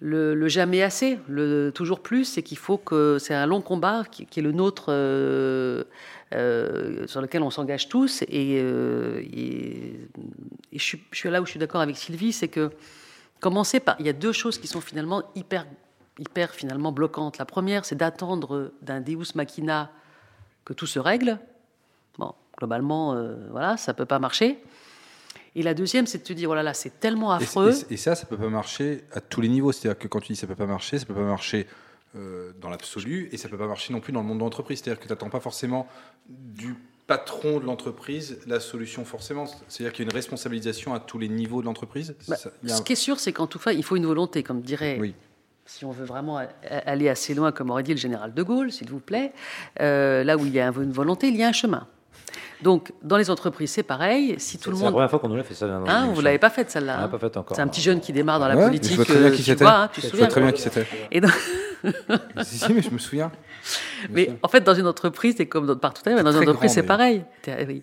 le, jamais assez, le toujours plus, c'est qu'il faut que c'est un long combat qui, est le nôtre, sur lequel on s'engage tous. Et, et- et je suis là où je suis d'accord avec Sylvie, c'est que commencer par, il y a deux choses qui sont finalement hyper, hyper finalement bloquantes. La première, c'est d'attendre d'un Deus machina que tout se règle. Bon, globalement, euh, voilà, ça peut pas marcher. Et la deuxième, c'est de te dire, voilà, là, c'est tellement Et, affreux. et- et ça, ça peut pas marcher à tous les niveaux. C'est-à-dire que quand tu dis ça peut pas marcher, ça peut pas marcher euh, dans l'absolu et ça peut pas marcher non plus dans le monde de l'entreprise. C'est-à-dire que tu n'attends pas forcément du patron de l'entreprise la solution forcément. C'est-à-dire qu'il y a une responsabilisation à tous les niveaux de l'entreprise. C'est Bah, un- Ce qui est sûr, c'est qu'en tout cas, il faut une volonté, comme dirait, Oui. si on veut vraiment aller assez loin, comme aurait dit le général de Gaulle, s'il vous plaît, euh, là où il y a une volonté, il y a un chemin. Donc, dans les entreprises, c'est pareil. Si tout C'est le la monde. première fois qu'on nous l'a fait ça. dans Hein, vous l'avez pas faite celle-là. On hein pas fait encore. C'est un petit jeune qui démarre dans la politique. Je vois très bien euh, qui tu c'était. vois, hein, tu te Je vois souviens. très bien qui c'était. Et donc- si, si, mais je me souviens. Mais en fait, dans une entreprise, c'est comme dans- partout ailleurs, mais dans une entreprise, c'est pareil. Oui.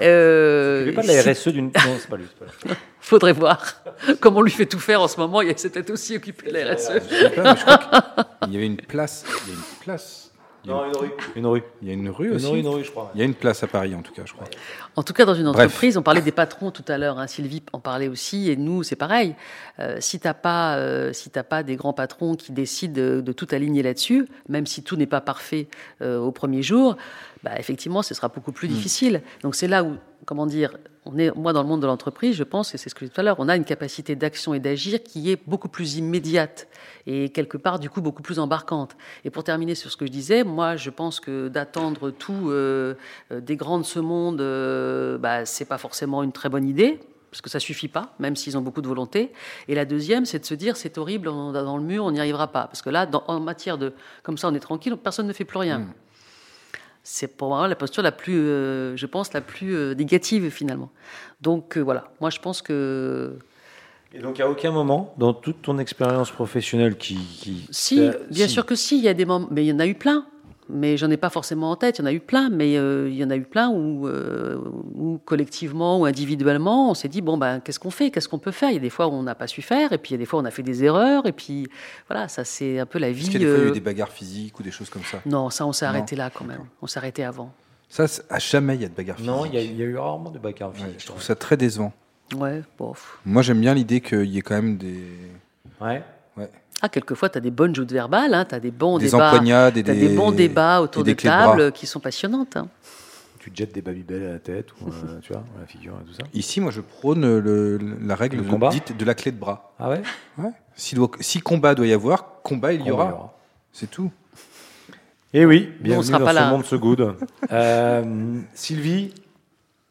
Euh, Il pas de la RSE d'une. Non, c'est pas lui. pas. Faudrait voir. Comme on lui fait tout faire en ce moment, il s'est peut-être aussi occupé de la RSE. Pas, je crois qu'il y avait une place. Il y a une place. Il y a Non, une, rue. Une rue. il y a une rue Une aussi. rue, une rue, je crois. Il y a une place à Paris, en tout cas, je crois. En tout cas, dans une Bref. entreprise, on parlait des patrons tout à l'heure. Hein, Sylvie en parlait aussi, et nous, c'est pareil. Euh, si t'as pas, euh, si t'as pas des grands patrons qui décident de, de tout aligner là-dessus, même si tout n'est pas parfait euh, au premier jour, bah, effectivement, ce sera beaucoup plus difficile. Donc c'est là où, comment dire, on est, moi, dans le monde de l'entreprise, je pense, et c'est ce que je disais tout à l'heure, on a une capacité d'action et d'agir qui est beaucoup plus immédiate et quelque part, du coup, beaucoup plus embarquante. Et pour terminer sur ce que je disais, moi, je pense que d'attendre tout euh, euh, des grands de ce monde, euh, bah, c'est pas forcément une très bonne idée. Parce que ça suffit pas, même s'ils ont beaucoup de volonté. Et la deuxième, c'est de se dire, c'est horrible, on est dans le mur, on n'y arrivera pas. Parce que là, dans- en matière de, comme ça, on est tranquille, personne ne fait plus rien. Mm. C'est pour moi la posture la plus, euh, je pense, la plus euh, négative finalement. Donc euh, voilà, moi je pense que Et donc, à aucun moment, dans toute ton expérience professionnelle qui. qui si, bien si. sûr que si, il y a des moments, mais il y en a eu plein. Mais j'en ai pas forcément en tête. Il y en a eu plein, mais euh, il y en a eu plein où, euh, où collectivement ou individuellement, on s'est dit bon ben qu'est-ce qu'on fait, qu'est-ce qu'on peut faire? Il y a des fois où on n'a pas su faire, et puis il y a des fois où on a fait des erreurs, et puis voilà, ça c'est un peu la vie. Est-ce qu'il y a des fois, eu euh, des bagarres physiques ou des choses comme ça Non, ça on s'est arrêté là quand même. On s'est arrêté avant. Ça, à jamais, il y a de bagarres physiques. Non, il y, a- il y a eu rarement de bagarres Ouais, physiques. je trouve ça très décevant. Ouais, bof. Moi, j'aime bien l'idée qu'il y ait quand même des. Ouais. Ouais. Ah, quelquefois, tu as des bonnes joutes verbales, hein, tu as des bons Des débats. empoignades et T'as des, des bons débats autour des de clés de bras. table qui sont passionnantes. hein. Tu te jettes des babybel à la tête ou euh, tu vois, à la figure et tout ça? Ici, moi, je prône le- la règle Le de- combat dite de la clé de bras. Ah ouais? Si, doit- si combat doit y avoir, combat il y Combat, aura. C'est tout. Et Eh oui, on bienvenue sera dans pas ce là. monde so good. Euh, Sylvie,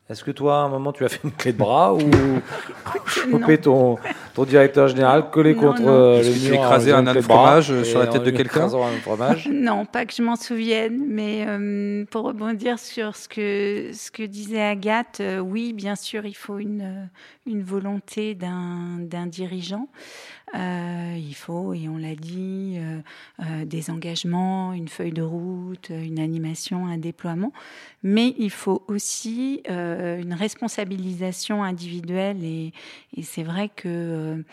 est-ce que toi, à un moment, tu as fait une clé de bras ou choper ton, ton directeur général, coller Non, contre non. euh, le tu écrasais faisant un âne fromage, euh, sur la tête de quelqu'un Non, pas que je m'en souvienne, mais euh, pour rebondir sur ce que, ce que disait Agathe, euh, oui, bien sûr, il faut une, euh, une volonté d'un dirigeant. Euh, il faut, et on l'a dit, euh, euh, des engagements, une feuille de route, une animation, un déploiement. Mais il faut aussi une responsabilisation individuelle. Et, c'est vrai que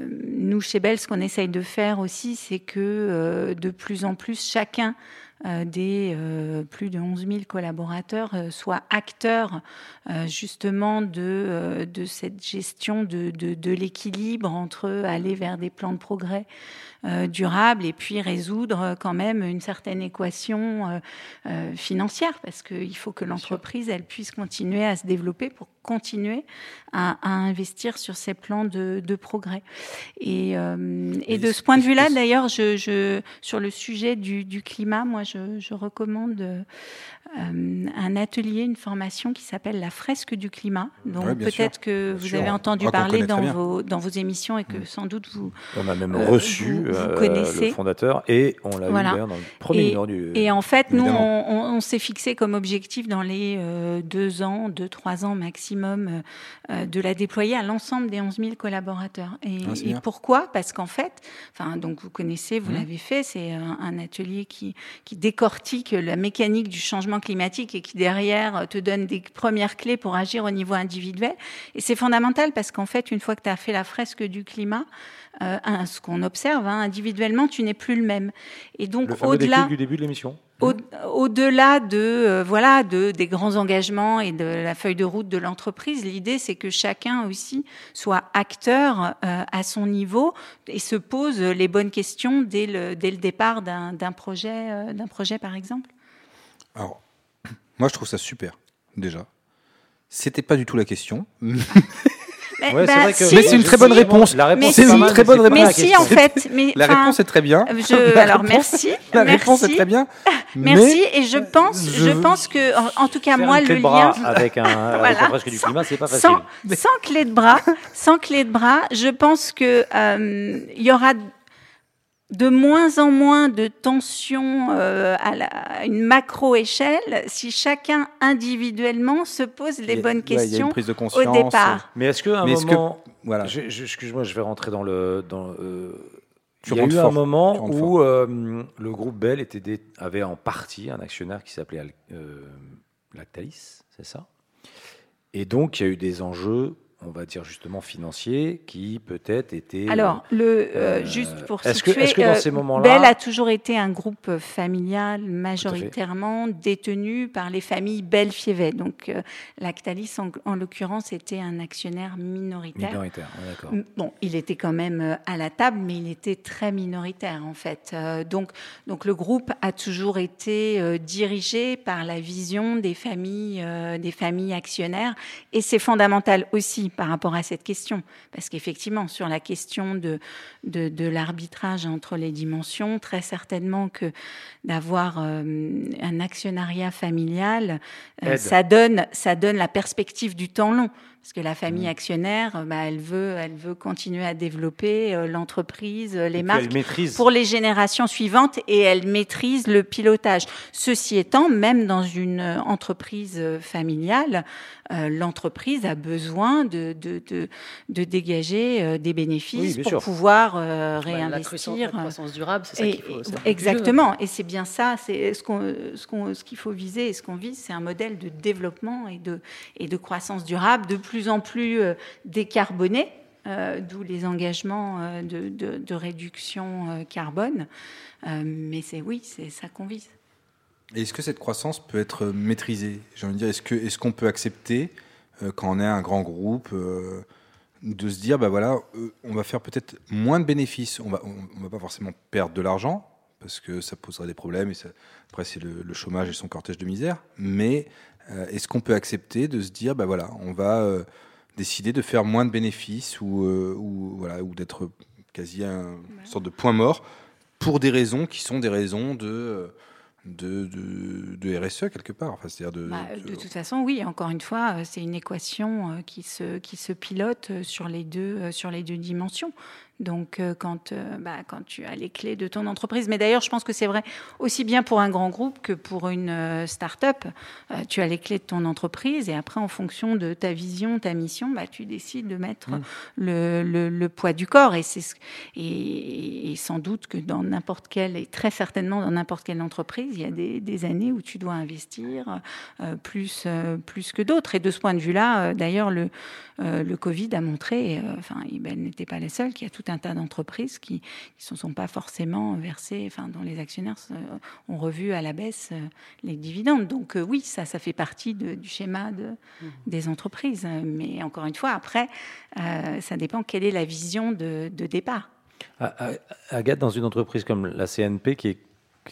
nous, chez Bell, ce qu'on essaye de faire aussi, c'est que de plus en plus, chacun des euh, plus de 11 000 collaborateurs euh, soit acteur euh, justement de, euh, cette gestion de l'équilibre entre aller vers des plans de progrès euh, durables et puis résoudre euh, quand même une certaine équation euh, financière parce qu'il faut que l'entreprise elle puisse continuer à se développer pour continuer à, à investir sur ces plans de, de progrès. Et, euh, de ce point de vue-là, d'ailleurs, je, je, sur le sujet du, du climat, moi, je, je recommande euh, un atelier, une formation qui s'appelle la fresque du climat. Donc bien peut-être que vous sûr. avez entendu parler dans vos, dans vos émissions et que sans doute vous, On a même reçu vous- vous euh, connaissez. le fondateur et on l'a Voilà. eu dans le premier Et- numéro du. Et en fait, nous, on, on- on s'est fixé comme objectif dans les euh, deux ans, deux, trois ans maximum, euh, de la déployer à l'ensemble des 11 000 collaborateurs. Et, Ah, et pourquoi? Parce qu'en fait, enfin, donc vous connaissez, Mmh. vous l'avez fait, c'est un, un atelier qui, qui décortique la mécanique du changement climatique et qui derrière te donne des premières clés pour agir au niveau individuel. Et c'est fondamental parce qu'en fait, une fois que tu as fait la fresque du climat, euh, un- ce qu'on observe, hein, individuellement, tu n'es plus le même. Et donc, au-delà du début de l'émission. au- au-delà de euh, voilà de des grands engagements et de la feuille de route de l'entreprise, l'idée c'est que chacun aussi soit acteur euh, à son niveau et se pose les bonnes questions dès le dès le départ d'un d'un projet euh, d'un projet par exemple. Alors, moi, je trouve ça super, déjà. C'était pas du tout la question. Mais, Ouais, c'est bah, vrai que- si, Mais c'est une très bonne si, réponse. La réponse C'est si. une très bonne pas Mais si en fait, mais La réponse est très bien. je- alors réponse- merci, La réponse est très bien. Merci et je pense, je, je- pense que, en, en tout cas, moi, le lien, avec un fresque du climat, c'est pas facile. sans, sans clé de bras, sans clé de bras, je pense que euh, il y aura de moins en moins de tensions euh, à, la- à une macro-échelle si chacun individuellement se pose les a- bonnes ouais, il y a une questions prise de au départ. Mais est-ce qu'à un Mais est-ce que- moment, Voilà. Je- je- Excuse-moi, je vais rentrer dans le. Dans, euh, Tu il y a eu fort. un moment où euh, le groupe Bell était dé- avait en partie un actionnaire qui s'appelait Al- euh, Lactalis, c'est ça? Et donc, il y a eu des enjeux, on va dire justement financiers, qui peut-être étaient. Alors, le, euh, euh, juste pour est-ce que- situer, est-ce que dans euh, ces moments-là- Bell a toujours été un groupe familial majoritairement détenu par les familles Bell-Fievet. Donc, euh, Lactalis, en, en l'occurrence, était un actionnaire minoritaire. minoritaires, ouais, d'accord. Bon, il était quand même euh, à la table, mais il était très minoritaire en fait. Euh, donc, donc le groupe a toujours été euh, dirigé par la vision des familles, euh, des familles actionnaires, et c'est fondamental aussi par rapport à cette question, parce qu'effectivement sur la question de de, de l'arbitrage entre les dimensions, très certainement que d'avoir euh, un actionnariat familial, euh, Aide. ça donne ça donne la perspective du temps long. Parce que la famille actionnaire, euh, bah, elle veut, elle veut continuer à développer euh, l'entreprise, euh, les Et marques pour les générations suivantes et elle maîtrise le pilotage. Ceci étant, même dans une entreprise familiale, euh, l'entreprise a besoin de, de, de, de dégager des Oui, bénéfices bien pour sûr. pouvoir euh, Bah, la, croissance, réinvestir. la croissance durable, c'est ça qu'il faut. et- exactement, et c'est bien ça. C'est ce qu'on, ce qu'on, ce qu'il faut viser et ce qu'on vise, c'est un modèle de développement et de et de croissance durable de plus en plus euh, décarboné. euh, D'où les engagements euh, de, réduction carbone. Mais c'est oui, c'est ça qu'on vise. Est-ce que cette croissance peut être maîtrisée? J'ai envie de dire, est-ce que est-ce qu'on peut accepter quand on est un grand groupe de se dire, bah voilà, on va faire peut-être moins de bénéfices. On va, on, va pas forcément perdre de l'argent parce que ça poserait des problèmes et ça, après c'est le, le chômage et son cortège de misère. Mais euh, est-ce qu'on peut accepter de se dire, bah voilà, on va euh, décider de faire moins de bénéfices ou, euh, ou voilà, ou d'être quasi un, une sorte de point mort pour des raisons qui sont des raisons de de, de, de RSE quelque part. Enfin, de, Bah, de- de toute façon, oui, encore une fois, c'est une équation qui se, qui se pilote sur les deux, sur les deux dimensions. Donc, euh, quand, euh, bah, quand tu as les clés de ton entreprise, mais d'ailleurs, je pense que c'est vrai aussi bien pour un grand groupe que pour une euh, start-up. Euh, tu as les clés de ton entreprise et après, en fonction de ta vision, ta mission, bah, tu décides de mettre Mm. le, le, le poids du corps. Et, c'est ce- et, et sans doute que dans n'importe quelle, et très certainement dans n'importe quelle entreprise, il y a des, des années où tu dois investir plus, plus que d'autres. Et de ce point de vue-là, d'ailleurs, le, le Covid a montré, enfin, Ibel n'était pas la seule, qu'il y a tout un tas d'entreprises qui ne se sont pas forcément versées, enfin, dont les actionnaires euh, ont revu à la baisse euh, les dividendes. Donc euh, oui, ça, ça fait partie de- du schéma de, des entreprises. Mais encore une fois, après, euh, ça dépend quelle est la vision de, de départ. Ah, ah, Agathe, dans une entreprise comme la CNP, qui est.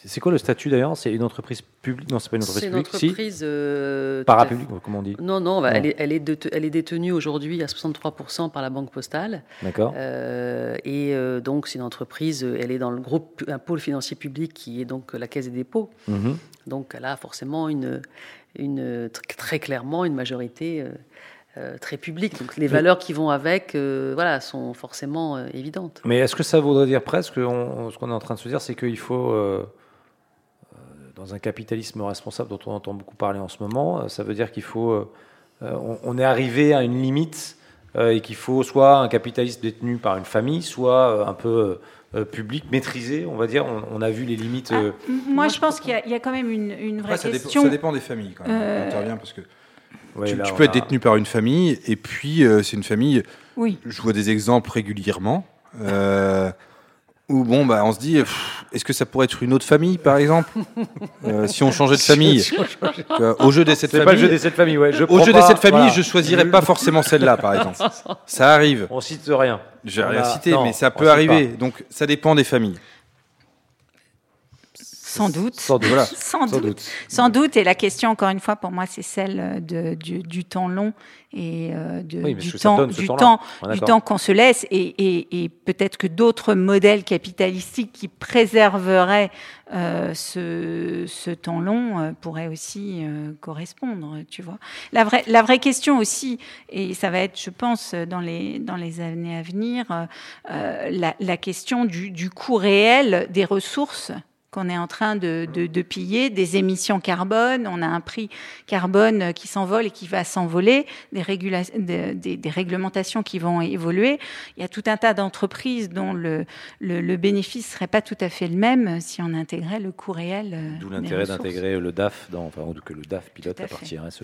C'est quoi le statut d'ailleurs? C'est une entreprise publique? Non, c'est pas une entreprise C'est une publique. Si entreprise. euh, Parapublique, comment on dit? Non, non, bah, Non. Elle, est, elle, est de- elle est détenue aujourd'hui à 63% par la Banque Postale. D'accord. Euh, et euh, donc, c'est une entreprise, elle est dans le groupe, un pôle financier public qui est donc la Caisse des dépôts. Mhm. Donc, elle a forcément une, une, tr- très clairement une majorité euh, très publique. Donc, les valeurs qui vont avec euh, voilà, sont forcément euh, évidentes. Mais est-ce que ça voudrait dire presque, on- ce qu'on est en train de se dire, c'est qu'il faut, dans un capitalisme responsable dont on entend beaucoup parler en ce moment, euh, ça veut dire qu'il faut, euh, euh, on, on est arrivé à une limite euh, et qu'il faut soit un capitalisme détenu par une famille, soit euh, un peu euh, public, maîtrisé, on va dire. On, on a vu les limites. Ah, euh, moi, je pense qu'il y, a- il y a quand même une, une vraie Après, ça, dépend, question. ça dépend des familles quand même. Euh, J'interviens parce que ouais, tu, là, tu on peux être a- détenu par une famille et puis euh, c'est une famille. Oui. Je vois des exemples régulièrement euh, où bon bah on se dit est-ce que ça pourrait être une autre famille par exemple Euh, si on changeait de famille euh, au jeu des sept familles. pas le jeu des sept familles, ouais. Je Au jeu pas- des sept familles, voilà. je choisirais pas forcément celle-là par exemple. Ça arrive. On cite rien. J'ai rien cité, non, mais ça peut arriver. Donc ça dépend des familles. Sans doute. Sans doute. Voilà. Sans, Sans doute. doute. Sans doute. Et la question, encore une fois, pour moi, c'est celle de, du, du temps long et euh, de- Oui, parce du temps, du temps, du qu'on se laisse. Et, et- et peut-être que d'autres modèles capitalistiques qui préserveraient euh, ce, ce temps long euh, pourraient aussi euh, correspondre. Tu vois. La vraie, la vraie question aussi, et ça va être, je pense, dans les, dans les années à venir, euh, euh, la, la question du, du coût réel des ressources qu'on est en train de, de- de piller, des émissions carbone, on a un prix carbone qui s'envole et qui va s'envoler, des, régula- des, des- des réglementations qui vont évoluer. Il y a tout un tas d'entreprises dont le, le, le bénéfice serait pas tout à fait le même si on intégrait le coût réel. euh, D'où l'intérêt d'intégrer le DAF, dans, enfin, que le DAF pilote la partie RSE.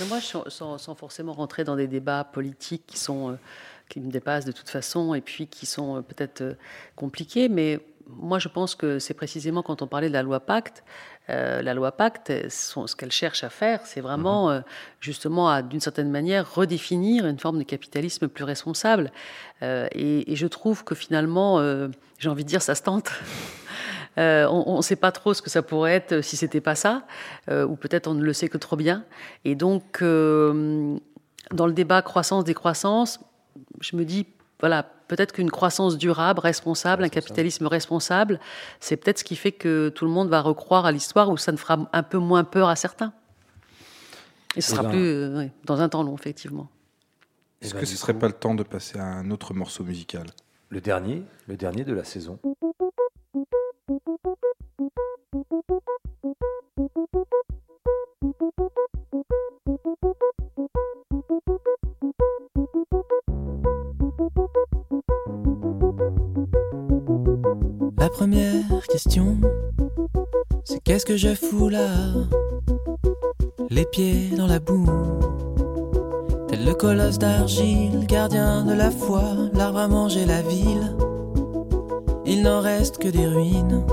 Mais moi, sans, sans- forcément rentrer dans des débats politiques qui sont euh, qui me dépassent de toute façon et puis qui sont euh, peut-être compliqués, mais moi, je pense que c'est précisément quand on parlait de la loi Pacte. euh, la loi Pacte, son- ce qu'elle cherche à faire, c'est vraiment euh, justement à, d'une certaine manière, redéfinir une forme de capitalisme plus responsable. Euh, et, et je trouve que finalement, j'ai envie de dire, ça se tente. Euh, on ne sait pas trop ce que ça pourrait être si c'était pas ça, euh, ou peut-être on ne le sait que trop bien. Et donc, euh, dans le débat croissance-décroissance, je me dis, voilà, peut-être qu'une croissance durable, responsable, un capitalisme responsable, c'est peut-être ce qui fait que tout le monde va recroire à l'histoire, ou ça ne fera un peu moins peur à certains. Et ce Eh sera ben- plus euh, dans un temps long, effectivement. Est-ce Eh ben, que ce serait coup- pas le temps de passer à un autre morceau musical? Le dernier, le dernier de la saison. La première question, c'est qu'est-ce que je fous là? Les pieds dans la boue. Tel le colosse d'argile, gardien de la foi, l'arbre a mangé la ville. Il n'en reste que des ruines.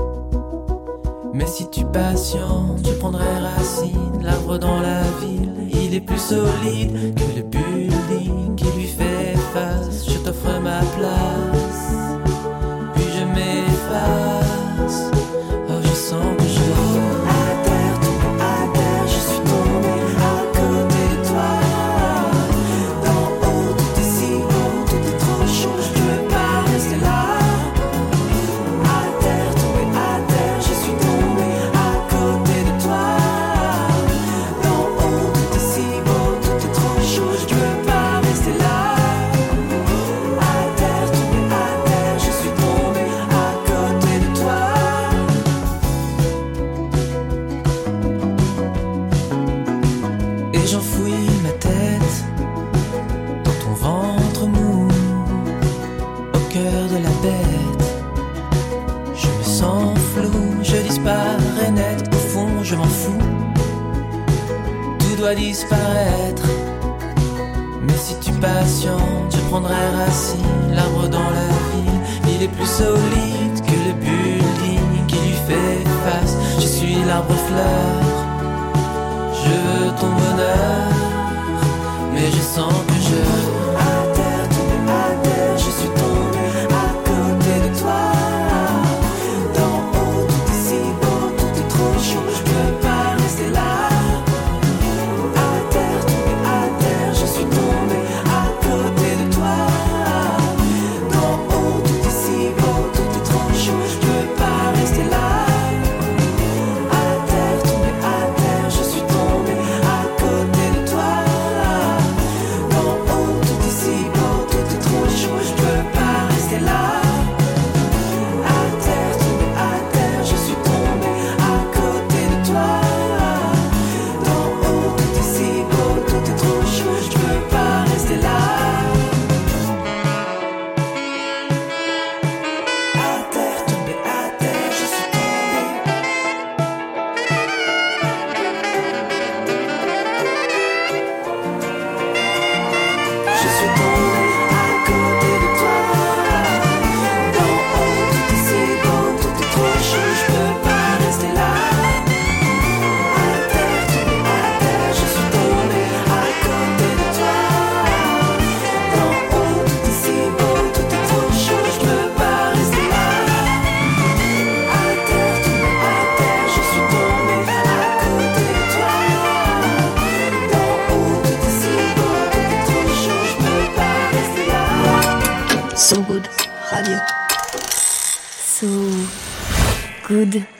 Mais si tu patientes, tu prendrais racine. L'arbre dans la ville, il est plus solide que le building qui lui fait face. disparaître.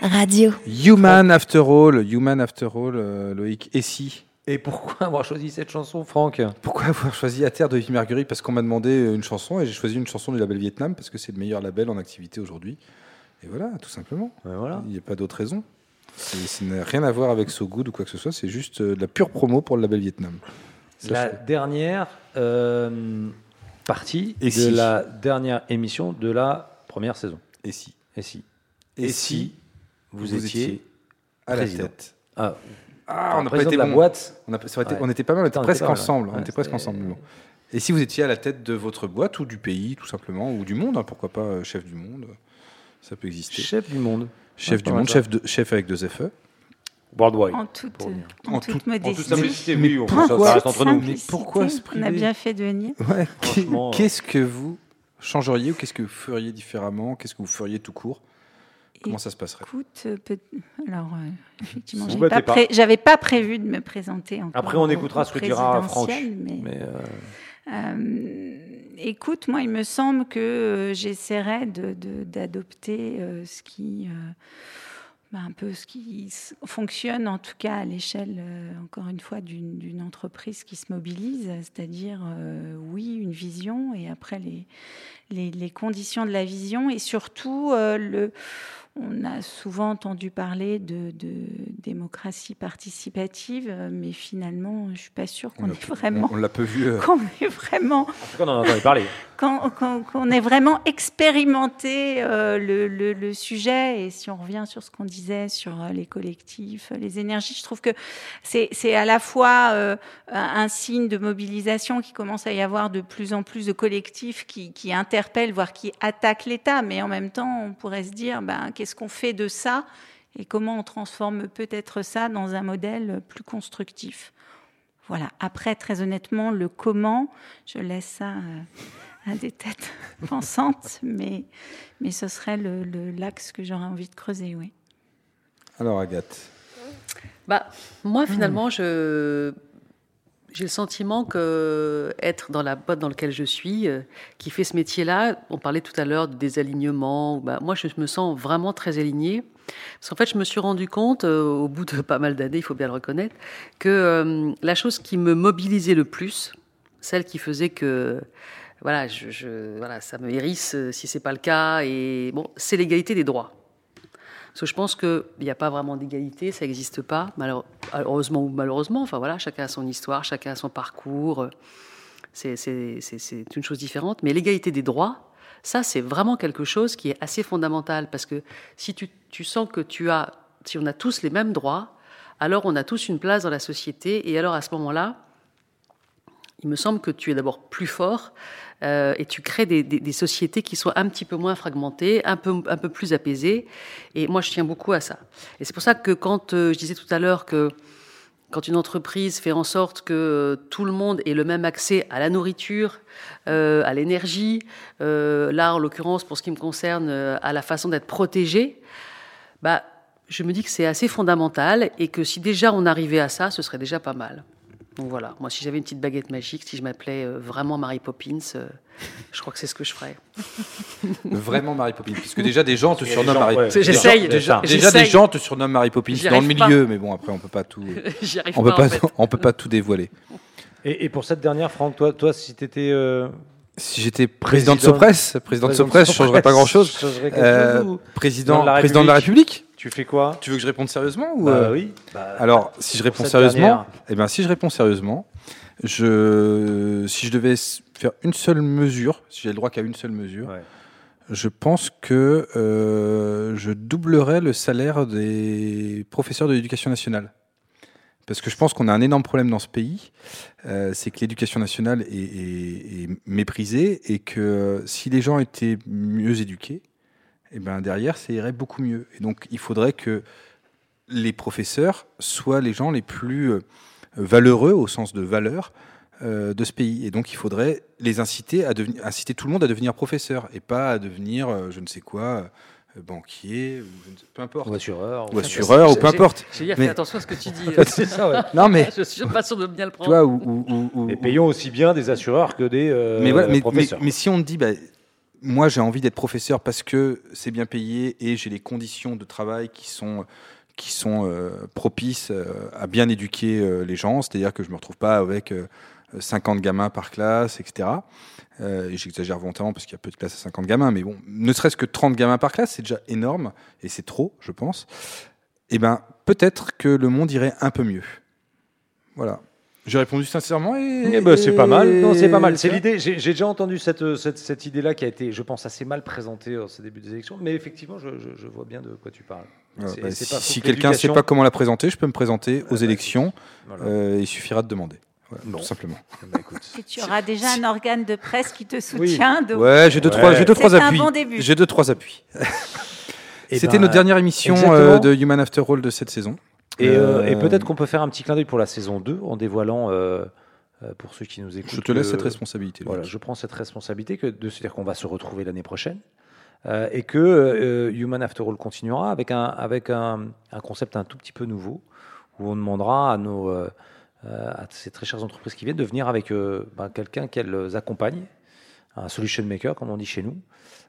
Radio. Human After All, Human After All, euh, Loïc. Et si Et pourquoi avoir choisi cette chanson, Franck? Pourquoi avoir choisi À Terre de Yves Mercury? Parce qu'on m'a demandé une chanson et j'ai choisi une chanson du label Vietnam parce que c'est le meilleur label en activité aujourd'hui. Et voilà, tout simplement. voilà. Il n'y a pas d'autre raison. C'est- Ça n'a rien à voir avec So Good ou quoi que ce soit, c'est juste euh, de la pure promo pour le label Vietnam. Ça, La dernière euh, partie Et de si la dernière émission de la première saison. Et si Et si Et si vous, étiez, à la président. tête Ah, Ah, on n'a pas été de la bon. boîte. On, a- ça aurait été- Ouais. on était pas mal, on était Attends, on presque était pas mal, ensemble. on ouais, était presque ensemble. bon. Et si vous étiez à la tête de votre boîte ou du pays, tout simplement, ou du monde, hein, pourquoi pas euh, chef du monde Ça peut exister. Chef du monde. Chef du monde, chef, de, chef avec deux FE. Worldwide. En toute, en En toute toute- En modestie. toute simplicité, Mais oui, on pourquoi ça reste entre nous. Simplicité. pourquoi se On a bien fait de venir. Ouais. Franchement, Qu'est-ce que vous changeriez ou qu'est-ce que vous feriez différemment Qu'est-ce que vous feriez tout court Comment ça se passerait? Écoute, euh, peut- alors euh, effectivement, j'avais pas, pré- prévu de me présenter. encore Après, on écoutera ce que dira Franck. Mais, Mais euh, euh, écoute, moi, il me semble que j'essaierai d'adopter ce qui, bah, un peu ce qui fonctionne, en tout cas à l'échelle, encore une fois, d'une entreprise qui se mobilise, c'est-à-dire, oui, une vision et après les, les, les conditions de la vision et surtout le. On a souvent entendu parler de, de démocratie participative, mais finalement, je suis pas sûre qu'on peu- vraiment On, on l'a peu vu. euh, qu'on ait vraiment en tout cas, on en a entendu parler. quand, quand- qu'on ait vraiment expérimenté euh, le, le- le sujet, et si on revient sur ce qu'on disait sur euh, les collectifs, les énergies, je trouve que c'est à la fois euh, un un signe de mobilisation qui commence à y avoir de plus en plus de collectifs qui, qui interpellent, voire qui attaquent l'État, mais en même temps, on pourrait se dire, ben, qu'est-ce qu'on fait de ça et comment on transforme peut-être ça dans un modèle plus constructif. Voilà. Après, très honnêtement, le comment, je laisse ça euh, à des têtes pensantes, mais, mais ce serait le- le- l'axe que j'aurais envie de creuser, oui. Alors, Agathe. Bah, moi, finalement, je j'ai le sentiment que être dans la boîte dans laquelle je suis, euh, qui fait ce métier-là, on parlait tout à l'heure de désalignement. Bah, moi, je me sens vraiment très alignée. Parce qu'en fait, je me suis rendu compte, euh, au bout de pas mal d'années, il faut bien le reconnaître, que euh, la chose qui me mobilisait le plus, celle qui faisait que voilà, ça me hérisse si c'est pas le cas, et bon, c'est l'égalité des droits. Parce que je pense qu'il n'y a pas vraiment d'égalité, ça n'existe pas, malheure- heureusement ou malheureusement. Enfin voilà, chacun a son histoire, chacun a son parcours. c'est une chose différente. Mais l'égalité des droits, ça, c'est vraiment quelque chose qui est assez fondamental. Parce que si tu, tu sens que tu as, si on a tous les mêmes droits, alors on a tous une place dans la société. Et alors à ce moment-là, il me semble que tu es d'abord plus fort euh, et tu crées des, sociétés qui soient un petit peu moins fragmentées, un peu, plus apaisées. Et moi, je tiens beaucoup à ça. Et c'est pour ça que quand euh, je disais tout à l'heure que quand une entreprise fait en sorte que euh, tout le monde ait le même accès à la nourriture, à l'énergie, là en l'occurrence pour ce qui me concerne à la façon d'être protégé, bah, je me dis que c'est assez fondamental et que si déjà on arrivait à ça, ce serait déjà pas mal. Donc voilà, moi si j'avais une petite baguette magique, si je m'appelais euh, vraiment Mary Poppins, euh, je crois que c'est ce que je ferais. vraiment Mary Poppins, puisque déjà des gens te surnomment Mary Poppins. J'essaye. Déjà, déjà des gens te surnomment Mary Poppins dans le milieu, pas. mais bon après on peut pas tout, on peut pas, en fait. on peut pas tout dévoiler. Et, et, pour cette dernière, Franck, toi, toi si tu étais euh... Si j'étais président, président, de Sopress, président de Sopress, je changerais pas grand-chose. Euh, président, de président de la République? Tu fais quoi Tu veux que je réponde sérieusement ou bah, euh... Oui. Bah, Alors, si je réponds sérieusement, eh ben, si je réponds sérieusement, je, si je devais faire une seule mesure, si j'ai le droit qu'à une seule mesure, ouais. je pense que euh, je doublerais le salaire des professeurs de l'éducation nationale. Parce que je pense qu'on a un énorme problème dans ce pays, euh, c'est que l'éducation nationale est, est, est, méprisée et que si les gens étaient mieux éduqués, et ben derrière, ça irait beaucoup mieux. Et donc, il faudrait que les professeurs soient les gens les plus euh, valeureux, au sens de valeur, euh, de ce pays. Et donc, il faudrait les inciter à devenir, inciter tout le monde à devenir professeur et pas à devenir, euh, je ne sais quoi, banquier, ou sais, peu importe. Ou assureur. Ou assureur, ou peu importe. J'ai dit, fais attention à ce que tu dis. c'est ça, ouais. Non, mais. je suis pas sûr de bien le prendre. Tu vois, ou, ou, ou, Et payons aussi bien des assureurs que des euh, mais, voilà, mais, professeurs. Mais, mais, si on te dit, bah, moi j'ai envie d'être professeur parce que c'est bien payé et j'ai les conditions de travail qui sont qui sont euh, propices euh, à bien éduquer euh, les gens, c'est-à-dire que je me retrouve pas avec 50 gamins par classe, etc. et j'exagère volontairement parce qu'il y a peu de classes à 50 gamins, mais bon, ne serait-ce que 30 gamins par classe, c'est déjà énorme et c'est trop, je pense. Eh ben, peut-être que le monde irait un peu mieux. Voilà. J'ai répondu sincèrement et. Eh ben, c'est pas mal. Non, c'est pas mal. C'est l'idée. J'ai déjà entendu cette, cette, cette idée-là qui a été, je pense, assez mal présentée au début des élections. Mais effectivement, je, je, je, vois bien de quoi tu parles. Ouais, bah, si, si quelqu'un ne sait pas comment la présenter, je peux me présenter aux bah, élections. Voilà. Euh, il suffira de demander. Bon. Tout simplement. Bah, et tu auras déjà un organe de presse qui te soutient. Oui. Donc... Ouais, j'ai deux, trois, j'ai deux, trois appuis. Bon j'ai deux, trois appuis. C'était notre dernière émission euh, de Human After All de cette saison. Et, euh, et peut-être qu'on peut faire un petit clin d'œil pour la saison 2 en dévoilant, euh, euh, pour ceux qui nous écoutent. Je te laisse cette responsabilité. Voilà, je prends cette responsabilité que de se dire qu'on va se retrouver l'année prochaine euh, et que Human After All continuera avec, un, avec un, un, concept un tout petit peu nouveau où on demandera à nos à ces très chères entreprises qui viennent de venir avec ben, quelqu'un qu'elles accompagnent, un solution maker comme on dit chez nous.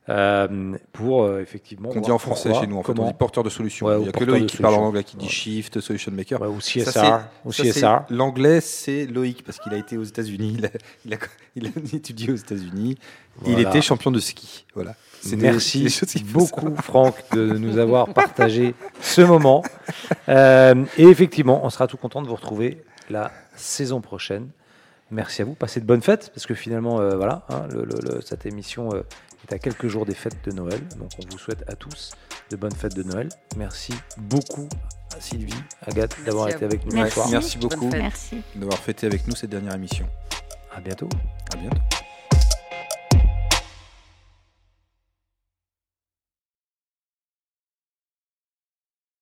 Euh, pour euh, effectivement. Qu'on dit en français chez nous, en fait, on dit porteur de solution. Ouais, Il n'y a que Loïc qui parle en anglais, qui dit ouais. Shift, Solution Maker. Ouais, ou CSR. CSR. L'anglais, c'est Loïc, parce qu'il a été aux États-Unis, il, il, il, a étudié aux États-Unis, voilà. il était champion de ski. Voilà. Merci des, des beaucoup, Franck, de nous avoir partagé ce moment. Euh, et effectivement, on sera tout content de vous retrouver la saison prochaine. Merci à vous. Passez de bonnes fêtes, parce que finalement, euh, voilà, hein, le, le, le, cette émission euh, est à quelques jours des fêtes de Noël. Donc, on vous souhaite à tous de bonnes fêtes de Noël. Merci beaucoup à Sylvie, Agathe, d'avoir été avec nous Merci. ce soir. Merci beaucoup d'avoir fêté avec nous cette dernière émission. À bientôt. À bientôt.